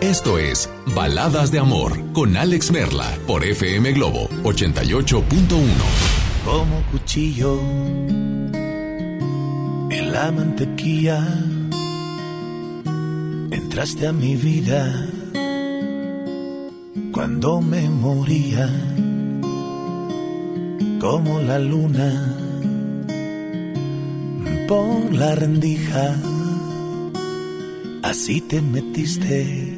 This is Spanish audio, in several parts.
esto es Baladas de Amor con Alex Merla por FM Globo 88.1. Como cuchillo en la mantequilla entraste a mi vida cuando me moría como la luna por la rendija así te metiste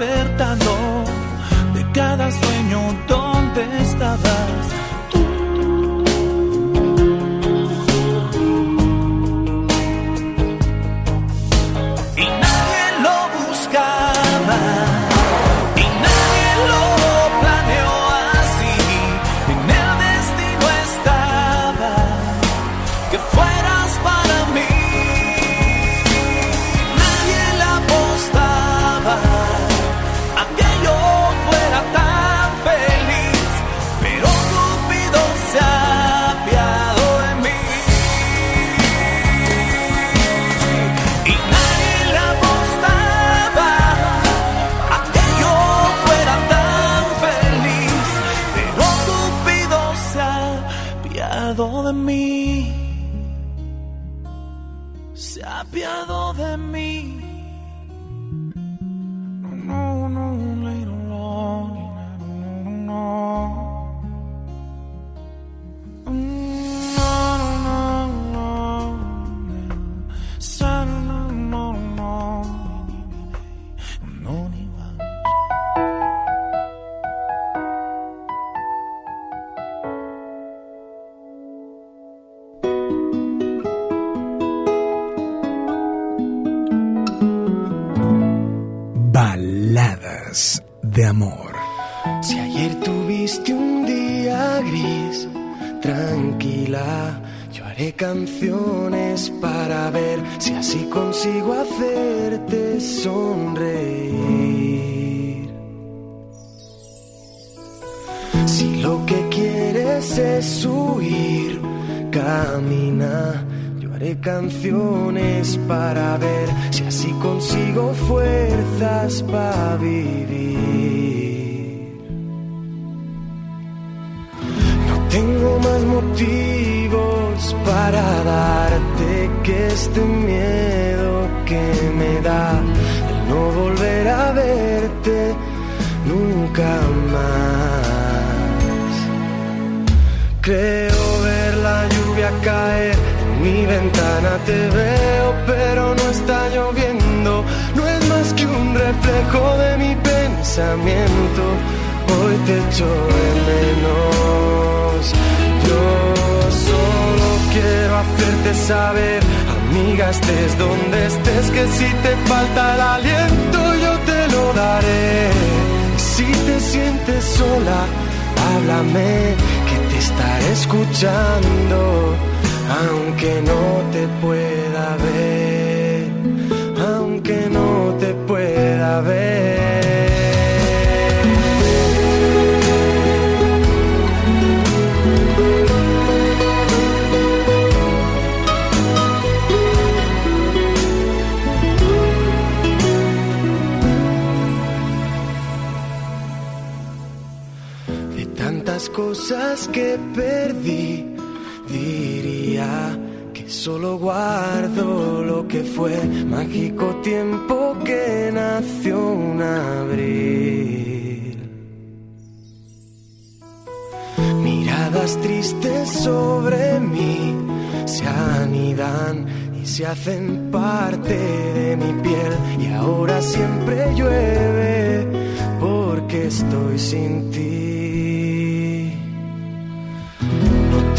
Fuiste apiado canciones para ver si así consigo fuerzas para vivir. No tengo más motivos para darte que este miedo que me da el no volver a verte nunca más. Creo ver la lluvia caer te veo, pero no está lloviendo. No es más que un reflejo de mi pensamiento. Hoy te echo de menos. Yo solo quiero hacerte saber, amiga, estés donde estés, que si te falta el aliento, yo te lo daré. Si te sientes sola, háblame, que te estaré escuchando, aunque no te pueda ver, aunque no te pueda ver. De tantas cosas que perdí, que solo guardo lo que fue mágico tiempo que nació un abril. Miradas tristes sobre mí se anidan y se hacen parte de mi piel y ahora siempre llueve porque estoy sin ti.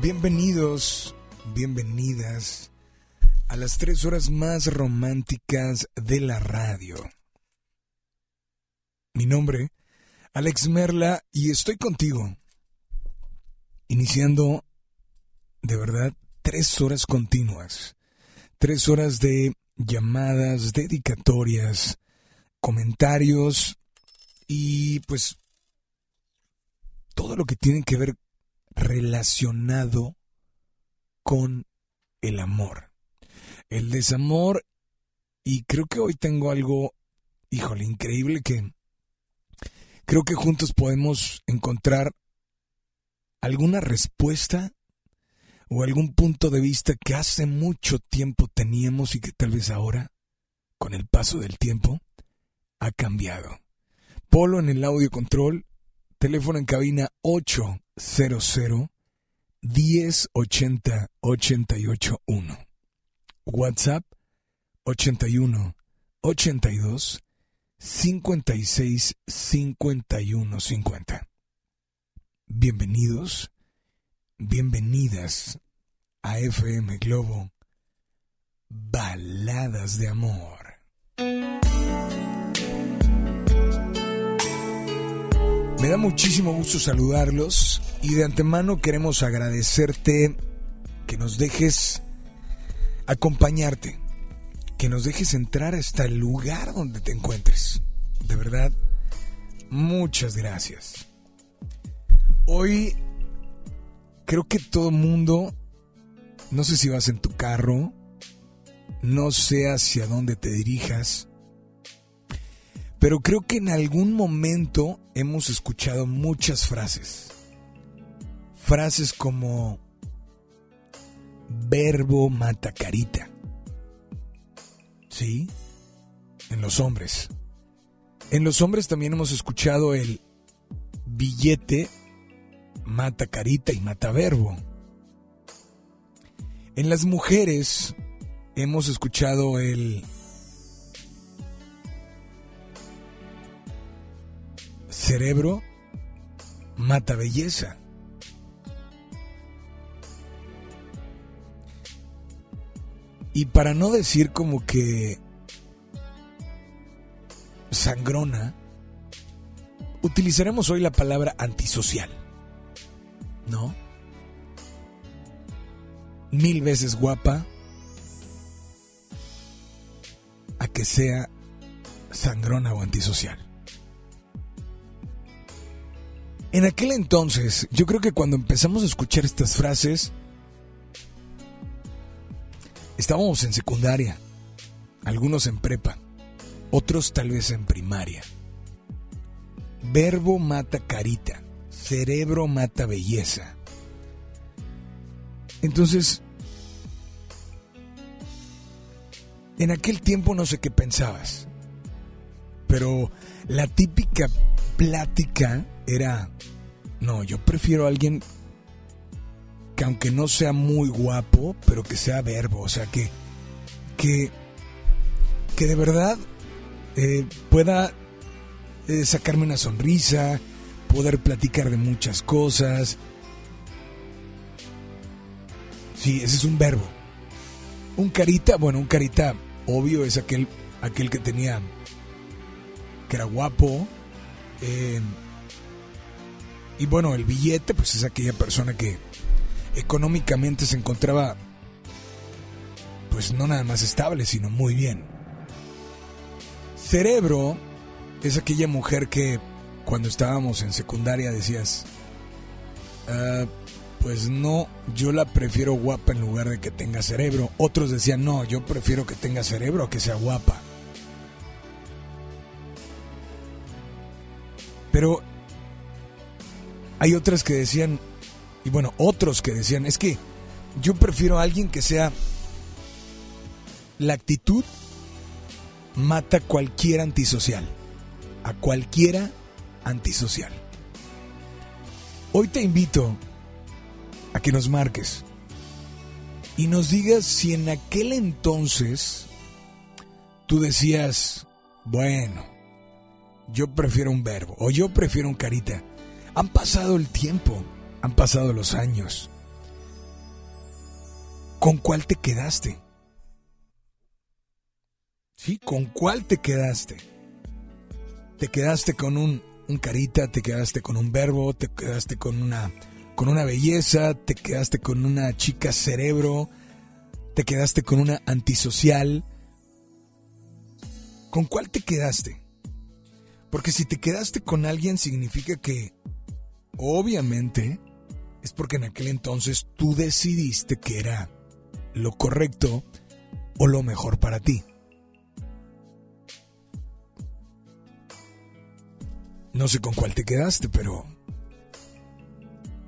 Bienvenidos, bienvenidas a las tres horas más románticas de la radio. Mi nombre, Alex Merla, y estoy contigo, iniciando de verdad tres horas continuas, tres horas de llamadas, dedicatorias, comentarios y pues todo lo que tiene que ver relacionado con el amor. El desamor, y creo que hoy tengo algo, híjole, increíble que creo que juntos podemos encontrar alguna respuesta o algún punto de vista que hace mucho tiempo teníamos y que tal vez ahora, con el paso del tiempo, ha cambiado. Polo en el audio control, teléfono en cabina 800 1080 881. WhatsApp 81 82 56 51 50. Bienvenidos, bienvenidas a FM Globo Baladas de Amor. Me da muchísimo gusto saludarlos y de antemano queremos agradecerte que nos dejes acompañarte, que nos dejes entrar hasta el lugar donde te encuentres. De verdad, muchas gracias. Hoy creo que todo mundo, no sé si vas en tu carro, no sé hacia dónde te dirijas, pero creo que en algún momento hemos escuchado muchas frases. Frases como verbo mata carita. ¿Sí? En los hombres. En los hombres también hemos escuchado el billete mata carita y mata verbo. En las mujeres hemos escuchado el cerebro mata belleza. Y para no decir como que sangrona, utilizaremos hoy la palabra antisocial. ¿No? Mil veces guapa a que sea sangrona o antisocial. En aquel entonces, yo creo que cuando empezamos a escuchar estas frases, estábamos en secundaria, algunos en prepa, otros tal vez en primaria. Verbo mata carita, cerebro mata belleza. Entonces, en aquel tiempo no sé qué pensabas, pero la típica plática era, no, yo prefiero a alguien que aunque no sea muy guapo, pero que sea verbo, o sea, que, que, que de verdad eh, pueda eh, sacarme una sonrisa, poder platicar de muchas cosas. Sí, ese es un verbo. Un carita, bueno, un carita obvio es aquel, aquel que tenía, que era guapo. Eh, y bueno, el billete, pues es aquella persona que económicamente se encontraba, pues no nada más estable, sino muy bien. Cerebro es aquella mujer que cuando estábamos en secundaria decías, ah, pues no, yo la prefiero guapa en lugar de que tenga cerebro. Otros decían, no, yo prefiero que tenga cerebro a que sea guapa. Pero hay otras que decían, y bueno, otros que decían, es que yo prefiero a alguien que sea la actitud mata cualquier antisocial, a cualquiera antisocial. Hoy te invito a que nos marques y nos digas si en aquel entonces tú decías, bueno, yo prefiero un verbo o yo prefiero un carita. Han pasado el tiempo, han pasado los años. ¿Con cuál te quedaste? ¿Sí? ¿Con cuál te quedaste? ¿Te quedaste con un, un carita? ¿Te quedaste con un verbo? ¿Te quedaste con una, con una belleza? ¿Te quedaste con una chica cerebro? ¿Te quedaste con una antisocial? ¿Con cuál te quedaste? Porque si te quedaste con alguien significa que Obviamente es porque en aquel entonces tú decidiste que era lo correcto o lo mejor para ti. No sé con cuál te quedaste, pero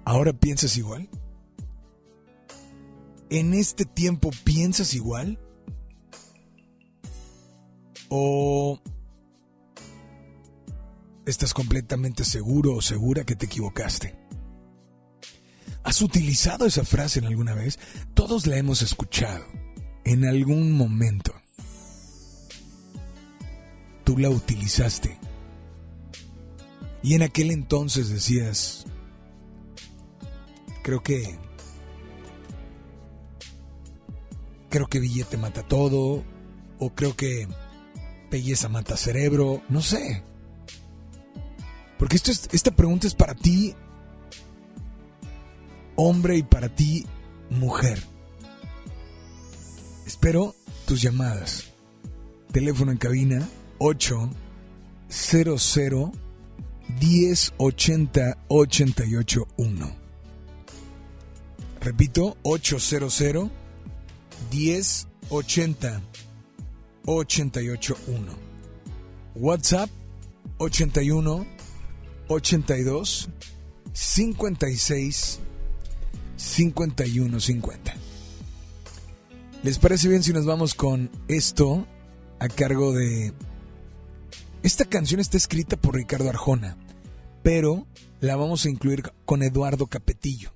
¿ahora piensas igual? ¿En este tiempo piensas igual? ¿O estás completamente seguro o segura que te equivocaste. ¿Has utilizado esa frase en alguna vez? Todos la hemos escuchado en algún momento. Tú la utilizaste. Y en aquel entonces decías, creo que, creo que billete mata todo, o creo que belleza mata cerebro, no sé. Porque esto es, esta pregunta es para ti, hombre, y para ti, mujer. Espero tus llamadas. Teléfono en cabina 800 1080 881. Repito, 800 1080 881. WhatsApp 81 82 56 51 50. ¿Les parece bien si nos vamos con esto a cargo de... Esta canción está escrita por Ricardo Arjona, pero la vamos a incluir con Eduardo Capetillo.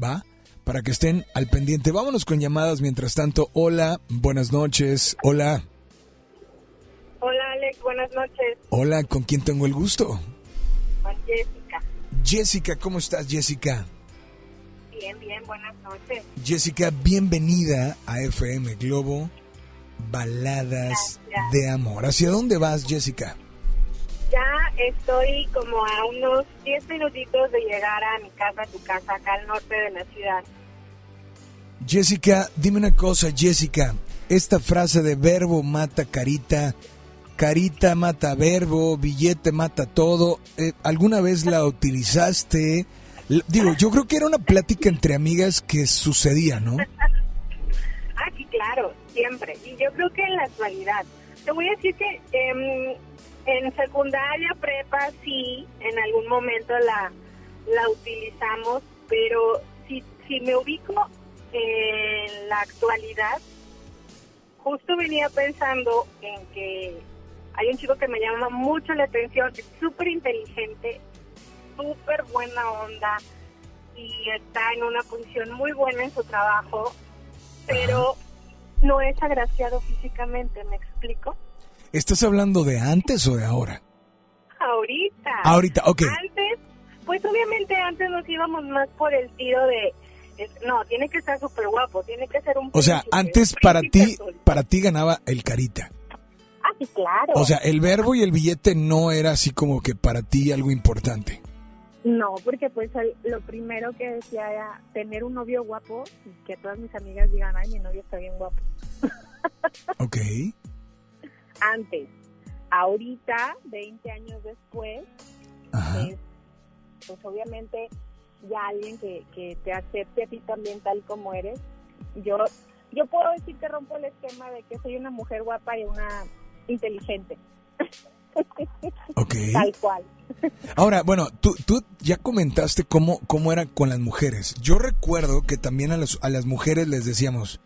¿Va? Para que estén al pendiente. Vámonos con llamadas mientras tanto. Hola, buenas noches. Hola. Hola Alex, buenas noches. Hola, ¿con quién tengo el gusto? Jessica. Jessica, ¿cómo estás Jessica? Bien, bien, buenas noches. Jessica, bienvenida a FM Globo Baladas de Amor. ¿Hacia dónde vas, Jessica? Ya estoy como a unos 10 minutitos de llegar a mi casa, a tu casa, acá al norte de la ciudad. Jessica, dime una cosa, Jessica. Esta frase de verbo mata carita, carita mata verbo, billete mata todo, eh, ¿alguna vez la utilizaste? Digo, yo creo que era una plática entre amigas que sucedía, ¿no? ah, sí, claro, siempre. Y yo creo que en la actualidad. Te voy a decir que em, en secundaria, prepa, sí, en algún momento la, la utilizamos, pero si, si me ubico en la actualidad, justo venía pensando en que hay un chico que me llama mucho la atención, es súper inteligente, súper buena onda y está en una posición muy buena en su trabajo, pero no es agraciado físicamente, ¿me explico? ¿Estás hablando de antes o de ahora? Ahorita. Ahorita, ok. Antes, pues obviamente antes nos íbamos más por el tiro de no, tiene que estar súper guapo, tiene que ser un O sea, antes para ti para ti ganaba el carita. Sí, claro. O sea, el verbo y el billete no era así como que para ti algo importante. No, porque pues lo primero que decía era tener un novio guapo y que todas mis amigas digan, ay, mi novio está bien guapo. Ok. Antes. Ahorita, 20 años después, pues obviamente ya alguien que, que te acepte a ti también tal como eres. Yo, yo puedo decir que rompo el esquema de que soy una mujer guapa y una inteligente. Ok. Tal cual. Ahora, bueno, tú, tú ya comentaste cómo, cómo era con las mujeres. Yo recuerdo que también a, a las mujeres les decíamos,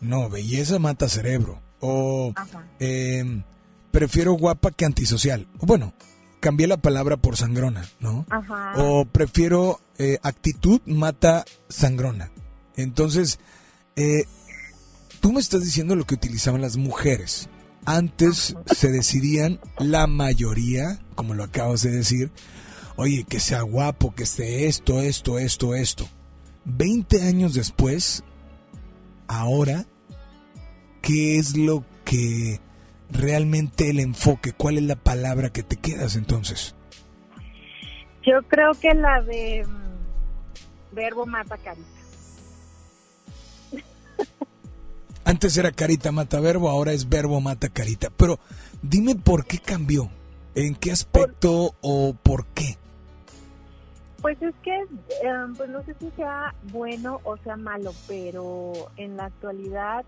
no, belleza mata cerebro. O eh, prefiero guapa que antisocial. Bueno, cambié la palabra por sangrona, ¿no? Ajá. O prefiero eh, actitud mata sangrona. Entonces, eh, tú me estás diciendo lo que utilizaban las mujeres. Antes se decidían la mayoría, como lo acabas de decir, oye, que sea guapo, que esté esto, esto, esto, esto. Veinte años después, ahora, ¿qué es lo que realmente el enfoque? ¿Cuál es la palabra que te quedas entonces? Yo creo que la de mm, verbo mata carita. Antes era carita mata verbo, ahora es verbo mata carita. Pero dime por qué cambió. ¿En qué aspecto o por qué? Pues es que, em, pues no sé si sea bueno o sea malo, pero en la actualidad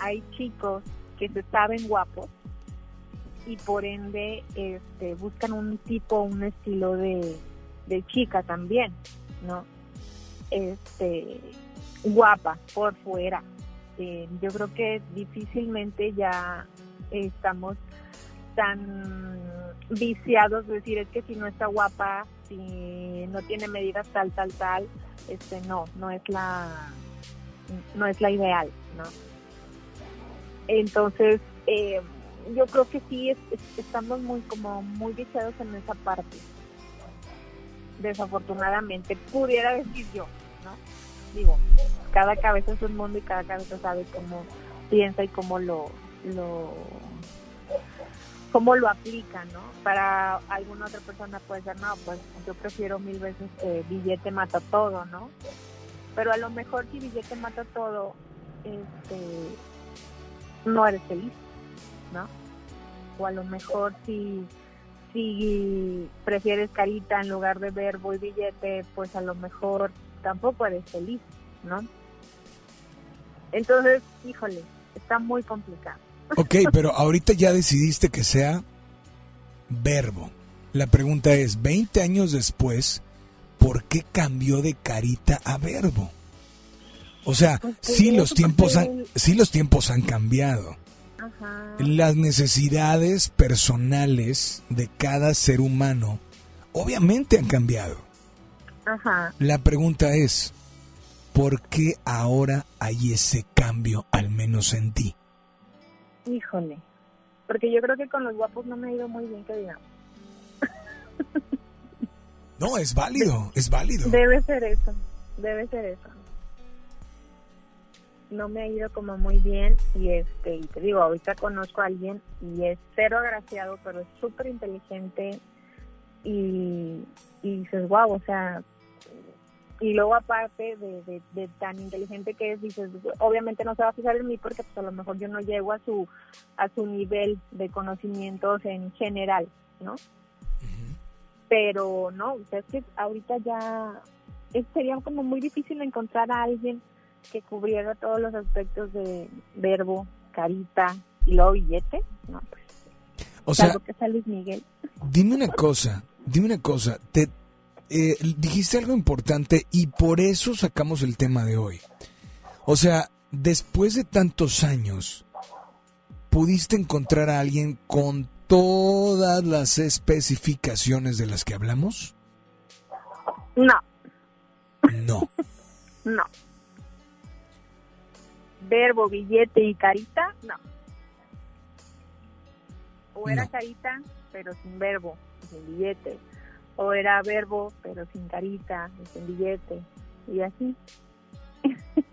hay chicos que se saben guapos y por ende este, buscan un tipo, un estilo de, de chica también, ¿no? Este, guapa por fuera. Eh, yo creo que difícilmente ya estamos tan viciados de decir es que si no está guapa, si no tiene medidas tal, tal, tal, este no, no es la no es la ideal, ¿no? Entonces, eh, yo creo que sí estamos muy como muy viciados en esa parte. Desafortunadamente, pudiera decir yo, ¿no? Digo, cada cabeza es un mundo y cada cabeza sabe cómo piensa y cómo lo lo cómo lo aplica, ¿no? Para alguna otra persona puede ser, no, pues yo prefiero mil veces billete mata todo, ¿no? Pero a lo mejor si billete mata todo, este, no eres feliz, ¿no? O a lo mejor si, si prefieres carita en lugar de verbo y billete, pues a lo mejor tampoco eres feliz, ¿no? Entonces, híjole, está muy complicado. Ok, pero ahorita ya decidiste que sea verbo. La pregunta es, 20 años después, ¿por qué cambió de carita a verbo? O sea, sí los tiempos han, sí los tiempos han cambiado. Las necesidades personales de cada ser humano obviamente han cambiado. La pregunta es, ¿por qué ahora hay ese cambio, al menos en ti? Híjole, porque yo creo que con los guapos no me ha ido muy bien, que digamos. No, es válido, es válido. Debe ser eso, debe ser eso. No me ha ido como muy bien y este, y te digo, ahorita conozco a alguien y es cero agraciado, pero es súper inteligente y, y dices, wow, o sea, y luego aparte de, tan inteligente que es, dices, obviamente no se va a fijar en mí porque pues a lo mejor yo no llego a su a su nivel de conocimientos en general, ¿no? Pero no, o sea, es que ahorita ya sería como muy difícil encontrar a alguien que cubriera todos los aspectos de verbo, carita y luego billete, no, pues. O sea, que Luis Miguel. Dime una cosa, dime una cosa, te eh, dijiste algo importante y por eso sacamos el tema de hoy. O sea, después de tantos años, ¿pudiste encontrar a alguien con todas las especificaciones de las que hablamos? No. No. no. Verbo, billete y carita, no. O era carita, pero sin verbo, sin billete o era verbo pero sin carita, sin billete y así.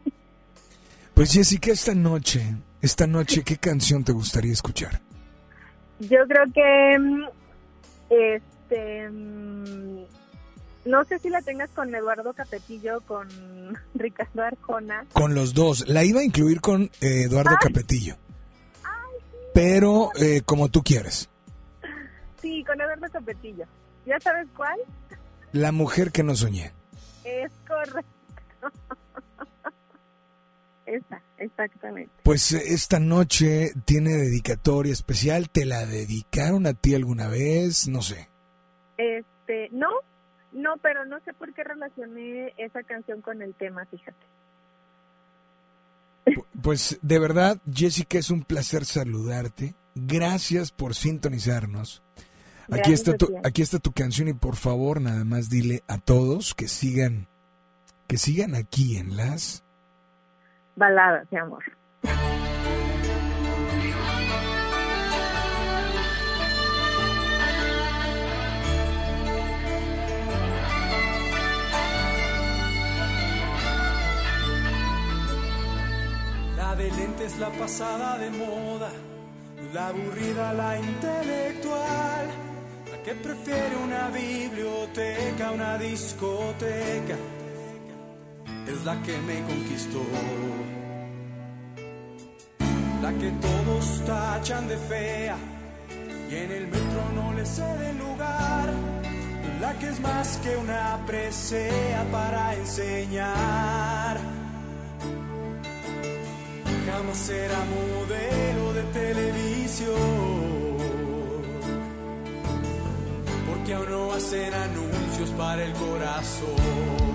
Pues Jessica, esta noche, esta noche, ¿qué canción te gustaría escuchar? Yo creo que mm, este mm, no sé si la tengas con Eduardo Capetillo, con Ricardo Arjona. Con los dos. La iba a incluir con eh, Eduardo Capetillo. Pero eh, como tú quieres. Sí, con Eduardo Capetillo. ¿Ya sabes cuál? La mujer que no soñé. Es correcto. Esa, exactamente. Pues eh, esta noche tiene dedicatoria especial. ¿Te la dedicaron a ti alguna vez? No sé. Este, no, no, pero no sé por qué relacioné esa canción con el tema, fíjate. Pues de verdad, Jessica, es un placer saludarte. Gracias por sintonizarnos. Aquí está, tu, aquí está tu canción y por favor nada más dile a todos que sigan, que sigan aquí en las baladas de amor. La de lentes, la pasada de moda, la aburrida, la intelectual que prefiere una biblioteca, una discoteca, es la que me conquistó. La que todos tachan de fea y en el metro no le cede lugar. La que es más que una presea para enseñar. Jamás será modelo de televisión aún no hacen anuncios para el corazón.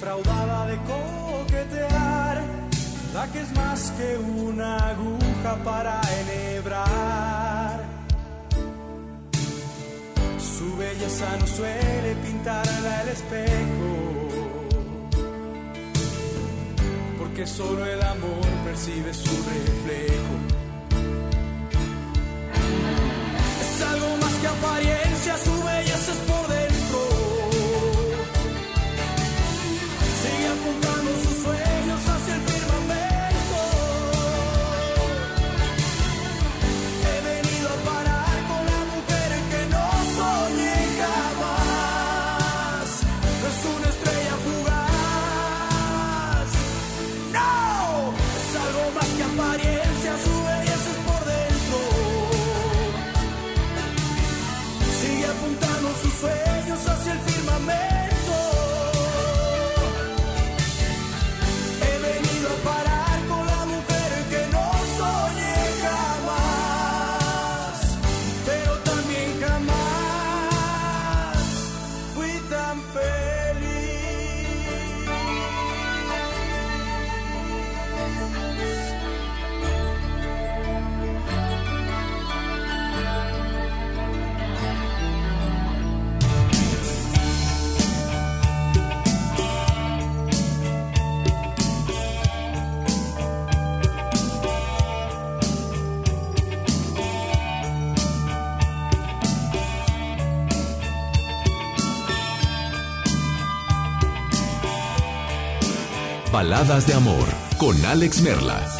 Defraudada de coquetear, la que es más que una aguja para enhebrar. Su belleza no suele pintarla el espejo, porque solo el amor percibe su reflejo. Es algo más que apariencia, su belleza es Baladas de amor con Alex Merla.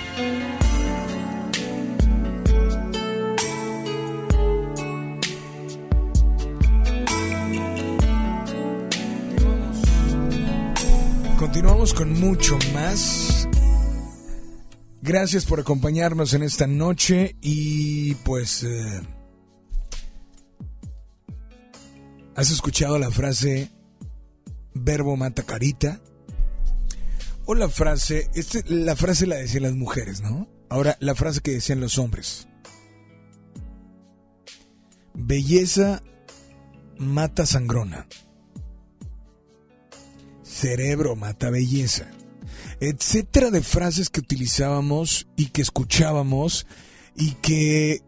Con mucho más. Gracias por acompañarnos en esta noche y pues... eh, ¿Has escuchado la frase verbo mata carita? O la frase, este, la frase la decían las mujeres, ¿no? Ahora, la frase que decían los hombres. Belleza mata sangrona. Cerebro mata belleza. Etcétera de frases que utilizábamos y que escuchábamos y que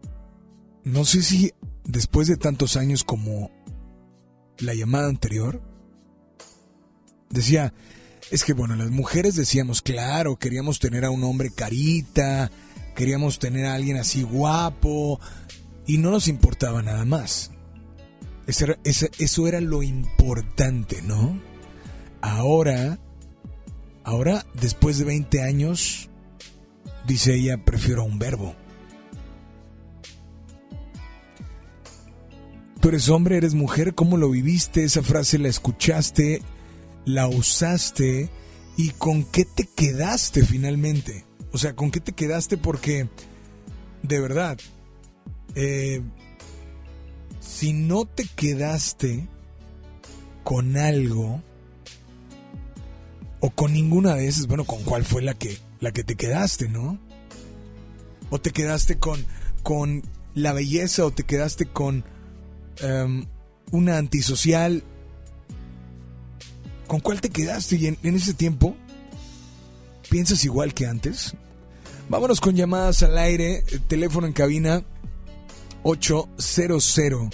no sé si después de tantos años como la llamada anterior, decía, es que bueno, las mujeres decíamos, claro, queríamos tener a un hombre carita, queríamos tener a alguien así guapo, y no nos importaba nada más. Ese era- eso era lo importante, ¿no? Ahora, ahora, después de 20 años, dice ella, prefiero un verbo. Tú eres hombre, eres mujer, ¿cómo lo viviste? Esa frase la escuchaste, la usaste y con qué te quedaste finalmente. O sea, ¿con qué te quedaste? Porque, de verdad, eh, si no te quedaste con algo o con ninguna de esas, bueno, ¿con cuál fue la que, la que te quedaste, no? ¿O te quedaste con, con la belleza o te quedaste con em, una antisocial? ¿Con cuál te quedaste? Y en, en ese tiempo, ¿piensas igual que antes? Vámonos con llamadas al aire, teléfono en cabina 800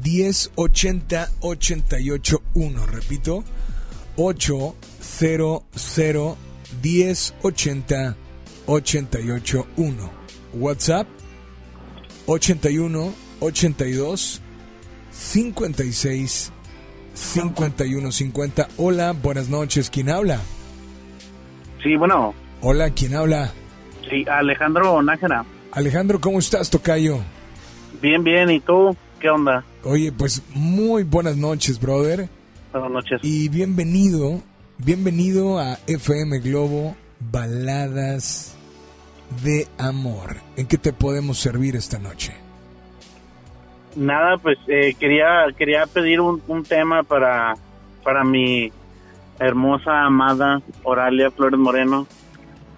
1080 881. Repito, 800 1080 881. WhatsApp 81 82 56 51 50. Hola, buenas noches. ¿Quién habla? Sí, bueno, Hola, ¿quién habla? sí, Alejandro Nájera. Alejandro, ¿cómo estás, Tocayo? Bien, bien, ¿y tú? ¿Qué onda? Oye, pues muy buenas noches, brother. Buenas noches. Y bienvenido, bienvenido a FM Globo Baladas de Amor. ¿En qué te podemos servir esta noche? Nada, pues eh, quería quería pedir un, un tema para, para mi hermosa, amada Oralia Flores Moreno.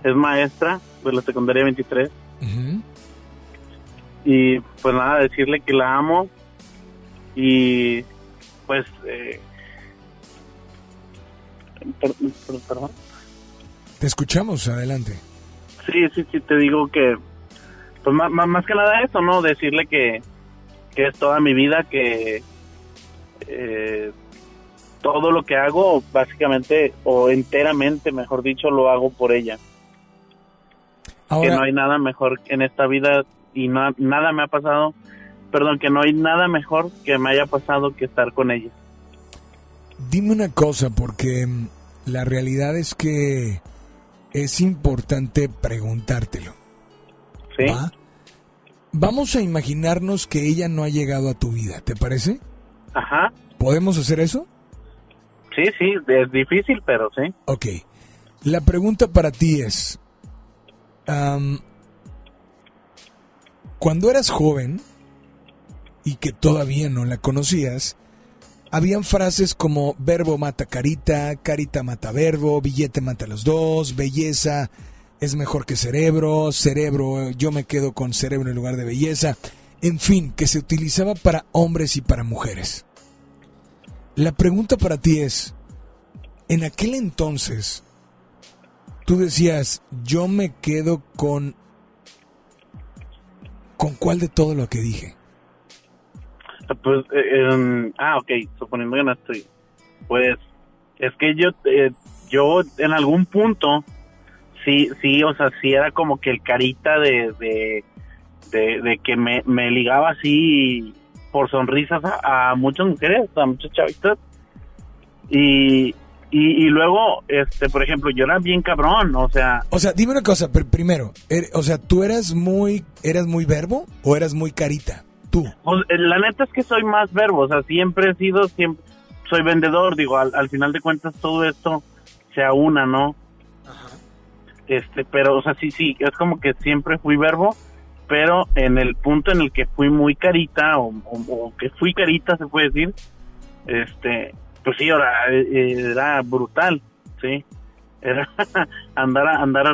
Es maestra de la secundaria 23. Ujú. Y pues nada, decirle que la amo. Y pues... Eh, per- per- perdón. Te escuchamos, adelante. Sí, sí, sí, te digo que, pues más, más, que nada eso, ¿no? Decirle que, que es toda mi vida, que eh, todo lo que hago, básicamente, o enteramente, mejor dicho, lo hago por ella. que no hay nada mejor en esta vida y na- nada me ha pasado, perdón, que no hay nada mejor que me haya pasado que estar con ella. Dime una cosa, porque mm, la realidad es que es importante preguntártelo. ¿Sí? ¿va? Vamos a imaginarnos que ella no ha llegado a tu vida, ¿te parece? Ajá. ¿Podemos hacer eso? Sí, sí, es difícil, pero sí. Ok. La pregunta para ti es, cuando eras joven y que todavía no la conocías, habían frases como verbo mata carita, carita mata verbo, billete mata los dos, belleza es mejor que cerebro, cerebro, yo me quedo con cerebro en lugar de belleza, en fin, que se utilizaba para hombres y para mujeres. La pregunta para ti es, en aquel entonces, tú decías, yo me quedo con... ¿Con cuál de todo lo que dije? Pues, eh, em, ah, ok, suponiendo que no estoy. Pues, es que yo, eh, yo en algún punto, sí, sí, o sea, sí era como que el carita de, de, de, que me, me ligaba así por sonrisas a, a muchas mujeres, a muchas chavitas. Y, y, y luego, este, por ejemplo, yo era bien cabrón, o sea, O sea, dime una cosa, pero primero, er- o sea, ¿tú eras muy, eras muy verbo o eras muy carita? Tú. Pues, eh, la neta es que soy más verbo, o sea, siempre he sido, siempre soy vendedor, digo, al, al final de cuentas todo esto se aúna, ¿no? Este, pero, o sea, sí, sí, es como que siempre fui verbo, pero en el punto en el que fui muy carita, o, o- o que fui carita, se puede decir, este, pues sí, ahora eh, era brutal, ¿sí? Era andar, a- andar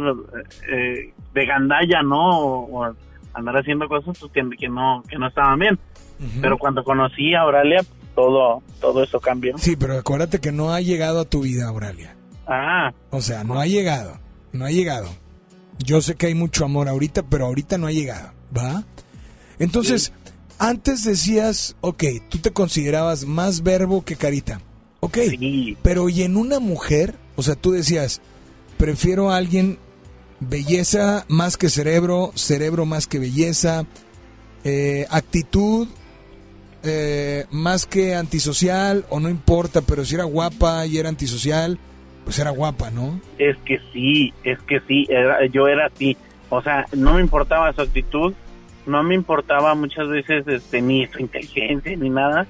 eh, de gandalla, ¿no? O, o andar haciendo cosas pues, que, que no que no estaban bien. Pero cuando conocí a Auralia, todo todo eso cambió. Sí, pero acuérdate que no ha llegado a tu vida, Auralia. Ah, O sea, no ha llegado. No ha llegado. Yo sé que hay mucho amor ahorita, pero ahorita no ha llegado. ¿Va? Entonces, antes decías, ok, tú te considerabas más verbo que carita. Ok. sí, Pero y en una mujer, o sea, tú decías, prefiero a alguien belleza más que cerebro, cerebro más que belleza, eh, actitud eh, más que antisocial, o no importa, pero si era guapa y era antisocial, pues era guapa, ¿no? es que sí, es que sí, era- yo era así. O sea, no me importaba su actitud, no me importaba muchas veces este ni su inteligencia ni nada.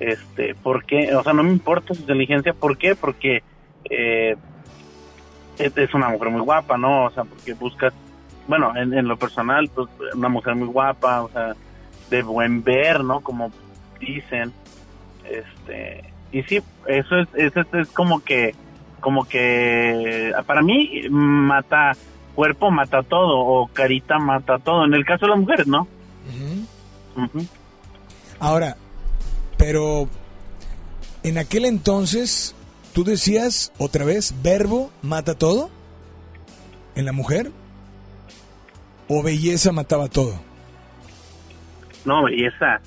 Este, ¿por qué? O sea, no me importa su inteligencia, ¿por qué? Porque eh, es, una mujer muy guapa, ¿no? O sea, porque buscas, bueno, en, en lo personal, pues una mujer muy guapa, o sea, de buen ver, ¿no? Como dicen. Este, y sí, eso es, eso es, es como que, como que, para mí, mata, cuerpo mata todo, o carita mata todo, en el caso de las mujeres, ¿no? Ujú. Ahora, pero en aquel entonces, tú decías otra vez, verbo mata todo en la mujer, o belleza mataba todo. No, belleza,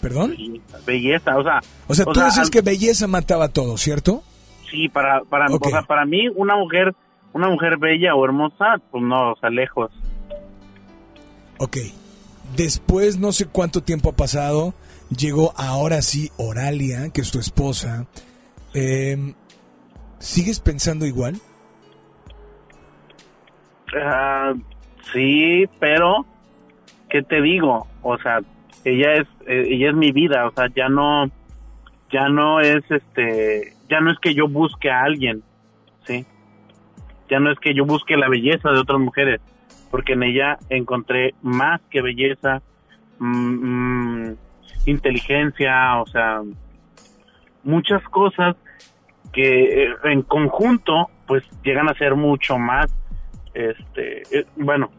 ¿Perdón? belleza, belleza, o sea, O sea, O tú sea, decías al- que belleza mataba todo, ¿cierto? sí, para, para, Ok. o sea, para mí, una mujer, una mujer bella o hermosa, pues no, o sea, lejos. Ok. Después, no sé cuánto tiempo ha pasado, llegó ahora sí Oralia, que es tu esposa. Em, ¿Sigues pensando igual? Ah, sí, pero ¿qué te digo? O sea, ella es eh, ella es mi vida, o sea, ya no ya no es este, ya no es que yo busque a alguien, ¿sí? Ya no es que yo busque la belleza de otras mujeres, porque en ella encontré más que belleza, mm, mm, inteligencia, o sea, muchas cosas que eh, en conjunto pues llegan a ser mucho más este eh, bueno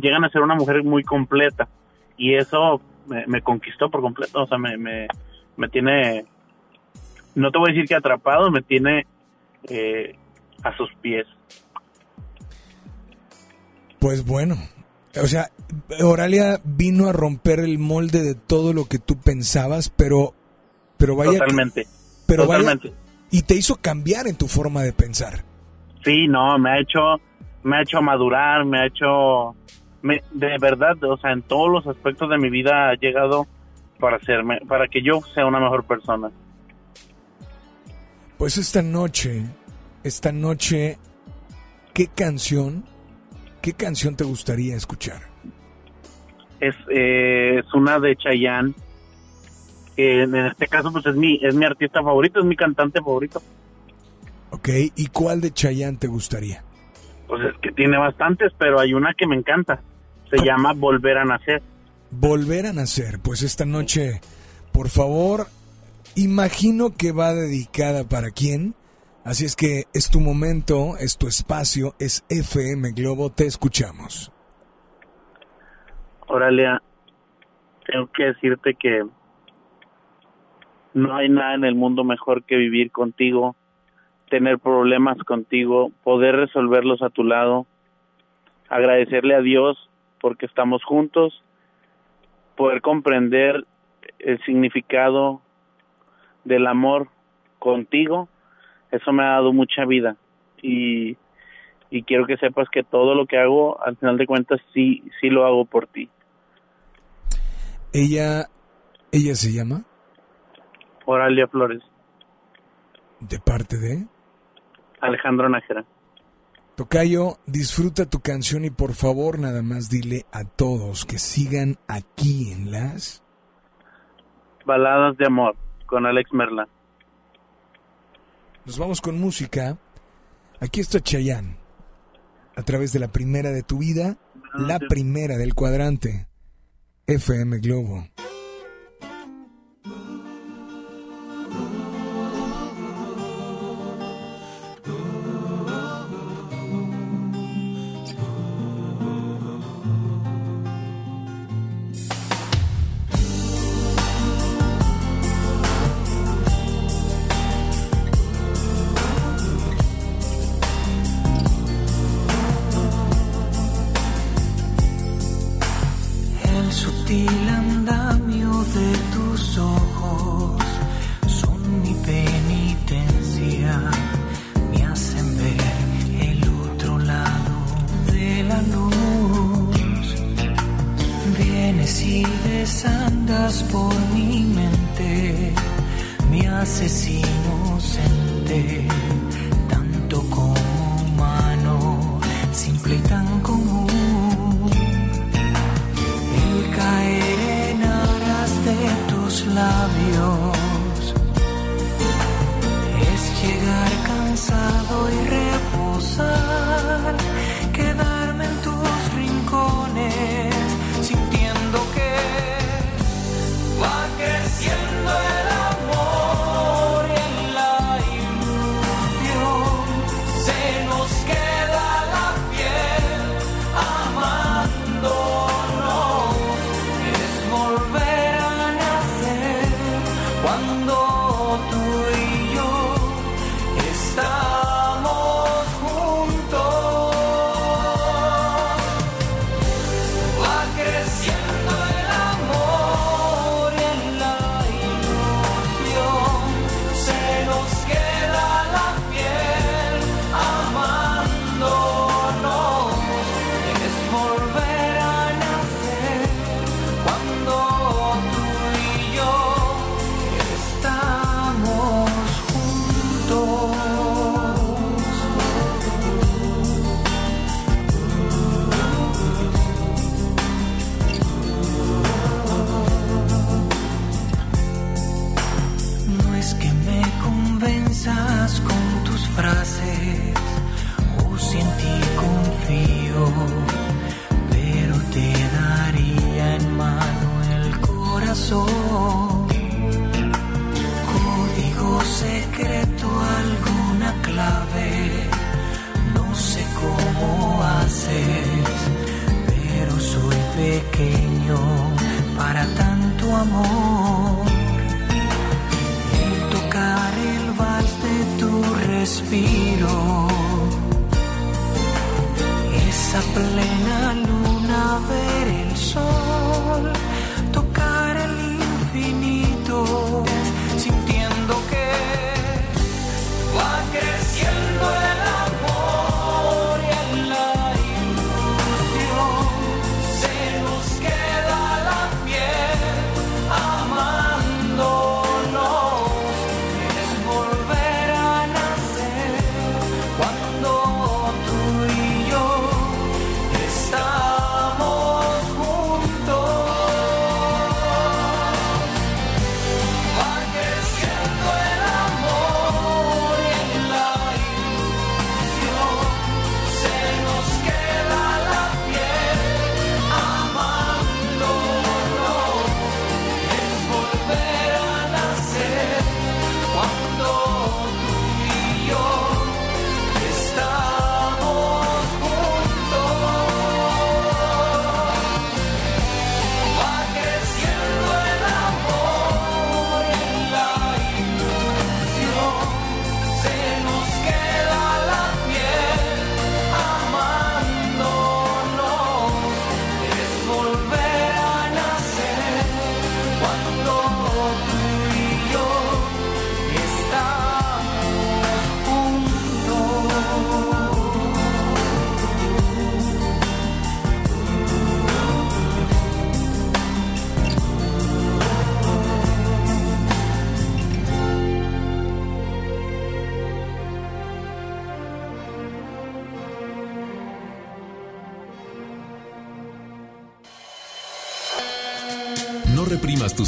llegan a ser una mujer muy completa. Y eso me, me conquistó por completo. O sea me, me, me tiene no te voy a decir que atrapado me tiene eh, a sus pies. Pues bueno. O sea, Oralia vino a romper el molde de todo lo que tú pensabas, pero, pero vaya, que- totalmente pero vaya- totalmente y te hizo cambiar en tu forma de pensar. sí no me ha hecho me ha hecho madurar me ha hecho me, de verdad o sea en todos los aspectos de mi vida ha llegado para hacerme para que yo sea una mejor persona Pues esta noche, esta noche, ¿qué canción, qué canción te gustaría escuchar? es, eh, es una de Chayanne que en este caso pues es mi es mi artista favorito es mi cantante favorito ¿Ok? ¿Y cuál de Chayanne te gustaría? pues es que tiene bastantes pero hay una que me encanta se llama Volver a nacer Volver a nacer. Pues esta noche, por favor, imagino que va dedicada para quién. Así es que es tu momento, es tu espacio, es FM Globo, te escuchamos. Oralia tengo que decirte que no hay nada en el mundo mejor que vivir contigo, tener problemas contigo, poder resolverlos a tu lado, agradecerle a Dios porque estamos juntos, poder comprender el significado del amor contigo, eso me ha dado mucha vida y, y quiero que sepas que todo lo que hago, al final de cuentas, sí, sí lo hago por ti. Ella, ella se llama Oralia Flores. ¿De parte de? Alejandro Nájera. Tocayo, disfruta tu canción y por favor nada más dile a todos que sigan aquí en las... Baladas de Amor con Alex Merla. Nos vamos con música. Aquí está Chayanne. A través de la primera de tu vida, la primera del cuadrante. FM Globo.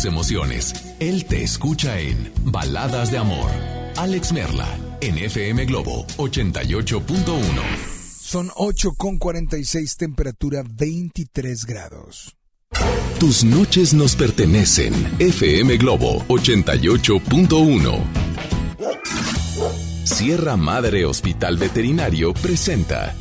Tus emociones. Él te escucha en Baladas de Amor. Alex Merla, en FM Globo 88.1. Son 8 con 46, temperatura 23 grados. Tus noches nos pertenecen. FM Globo 88.1. Sierra Madre Hospital Veterinario presenta.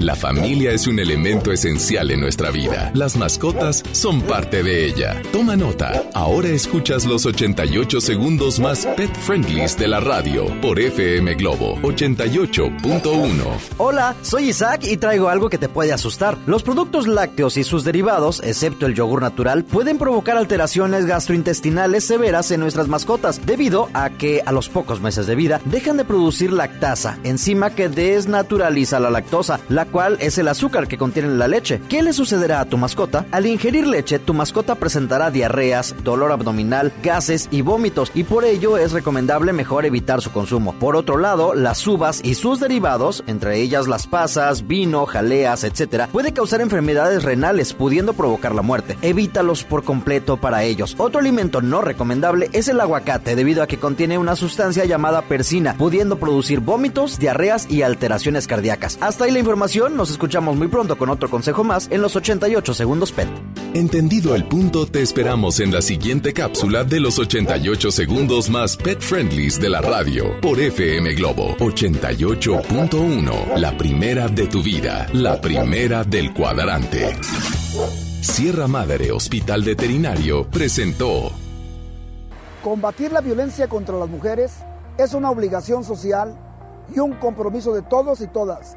La familia es un elemento esencial en nuestra vida. Las mascotas son parte de ella. Toma nota. Ahora escuchas los 88 segundos más pet friendlies de la radio por FM Globo 88.1. Hola, soy Isaac y traigo algo que te puede asustar. Los productos lácteos y sus derivados, excepto el yogur natural, pueden provocar alteraciones gastrointestinales severas en nuestras mascotas, debido a que a los pocos meses de vida dejan de producir lactasa, enzima que desnaturaliza la lactosa, la cual es el azúcar que contiene la leche. ¿Qué le sucederá a tu mascota? Al ingerir leche, tu mascota presentará diarreas, dolor abdominal, gases y vómitos, y por ello es recomendable mejor evitar su consumo. Por otro lado, las uvas y sus derivados, entre ellas las pasas, vino, jaleas, etc., puede causar enfermedades renales, pudiendo provocar la muerte. Evítalos por completo para ellos. Otro alimento no recomendable es el aguacate, debido a que contiene una sustancia llamada persina, pudiendo producir vómitos, diarreas y alteraciones cardíacas. Hasta ahí la información, nos escuchamos muy pronto con otro consejo más en los 88 segundos PET. Entendido el punto, te esperamos en la siguiente cápsula de los 88 segundos más pet friendlies de la radio por FM Globo 88.1. La primera de tu vida, la primera del cuadrante. Sierra Madre Hospital Veterinario presentó. Combatir la violencia contra las mujeres es una obligación social y un compromiso de todos y todas.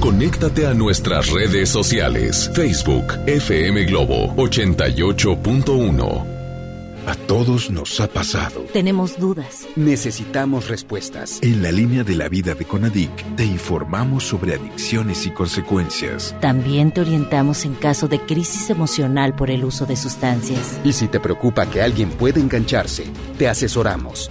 Conéctate a nuestras redes sociales. Facebook, FM Globo 88.1. A todos nos ha pasado. Tenemos dudas. Necesitamos respuestas. En la línea de la vida de Conadic te informamos sobre adicciones y consecuencias. También te orientamos en caso de crisis emocional por el uso de sustancias. Y si te preocupa que alguien pueda engancharse, te asesoramos.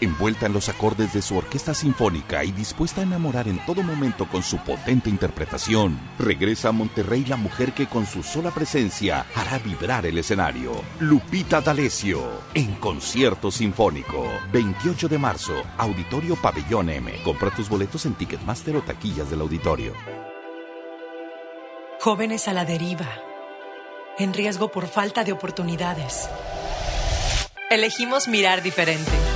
Envuelta en los acordes de su orquesta sinfónica y dispuesta a enamorar en todo momento con su potente interpretación, regresa a Monterrey la mujer que con su sola presencia hará vibrar el escenario. Lupita D'Alessio, en concierto sinfónico. 28 de marzo, Auditorio Pabellón M. Compra tus boletos en Ticketmaster o taquillas del auditorio. Jóvenes a la deriva, en riesgo por falta de oportunidades. Elegimos mirar diferente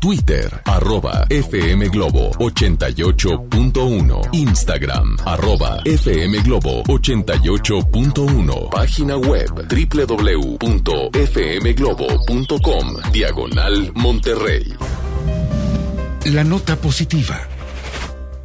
Twitter, arroba FM Globo 88.1. Instagram, arroba FM Globo 88.1. Página web www.fmglobo.com. Diagonal Monterrey. La nota positiva.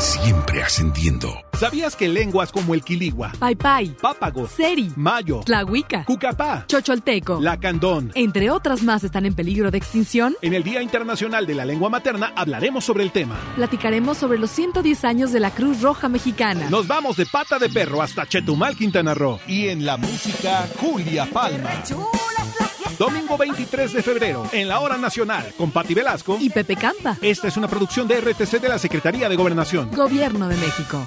Siempre ascendiendo. ¿Sabías que lenguas como el quiligua, Paipai, pápago, Seri, mayo, Tlahuica, cucapá, Chocholteco, lacandón, entre otras más están en peligro de extinción? En el Día Internacional de la Lengua Materna hablaremos sobre el tema. Platicaremos sobre los 110 años de la Cruz Roja Mexicana. Nos vamos de pata de perro hasta Chetumal, Quintana Roo. Y en la música, Julia Palma. Domingo 23 de febrero, en la Hora Nacional, con Pati Velasco y Pepe Campa. Esta es una producción de RTC de la Secretaría de Gobernación. Gobierno de México.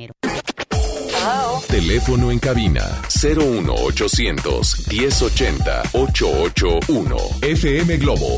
Teléfono en cabina 01800 1080 881 FM Globo.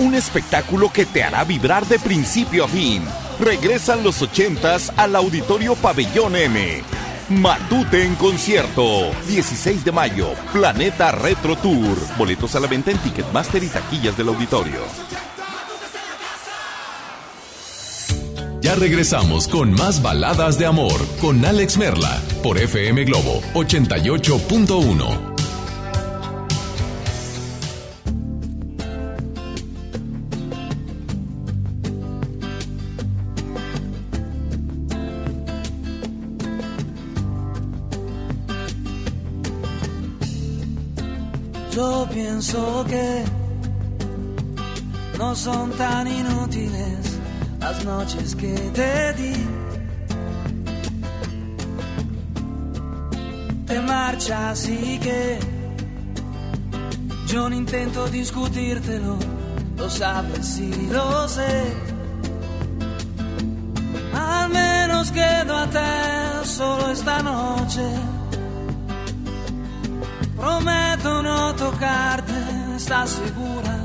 Un espectáculo que te hará vibrar de principio a fin. Regresan los ochentas al Auditorio Pabellón M. Matute en concierto. 16 de mayo. Planeta Retro Tour. Boletos a la venta en Ticketmaster y taquillas del auditorio. Ya regresamos con más baladas de amor con Alex Merla por FM Globo 88.1. pienso que no son tan inútiles las noches que te di. Te marchas y que yo no intento discutírtelo, lo sabes y lo sé. Al menos quedo a te solo esta noche. Prometo tocarte, ¿estás segura?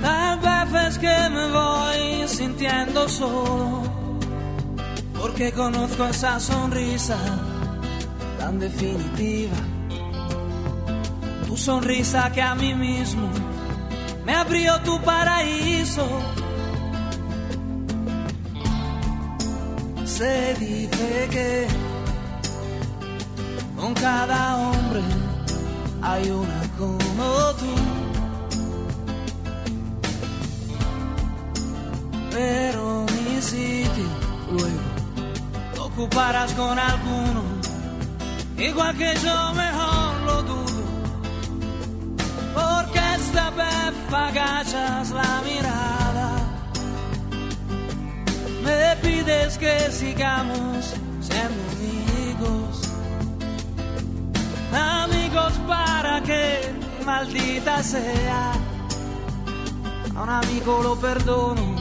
Tal vez es que me voy sintiendo solo, porque conozco esa sonrisa tan definitiva. Tu sonrisa que a mí mismo me abrió tu paraíso. Se dice que con cada hombre hay una como tú. Pero mi sitio luego ocuparás con alguno, igual que yo mejor lo dudo. Porque esta vez agachas la mirada, me pides que sigamos siendo amigos amigos para que maldita sea. A un amigo lo perdono,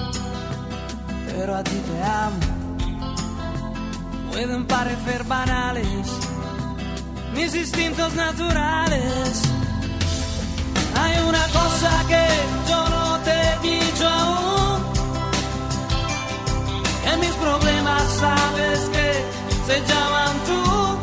pero a ti te amo. Pueden parecer banales mis instintos naturales. Hay una cosa que yo no te he dicho aún. En mis problemas sabes que se llaman tú.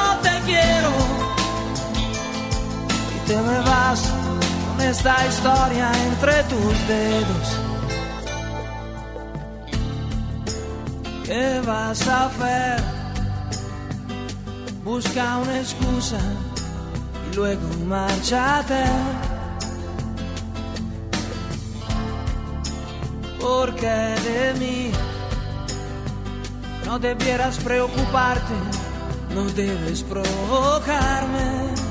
te me vas con esta historia entre tus dedos. ¿Qué vas a hacer? Busca una excusa y luego márchate. Porque de mí no debieras preocuparte, no debes provocarme.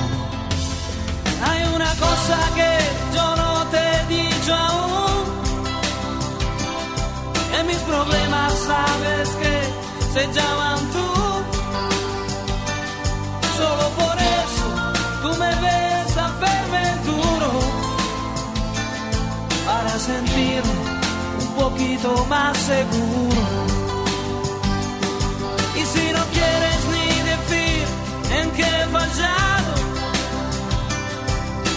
Hay una cosa que yo no te he dicho aún que mis problemas sabes que se llaman tú. Solo por eso tú me ves a verme duro para sentirme un poquito más seguro. Y si no quieres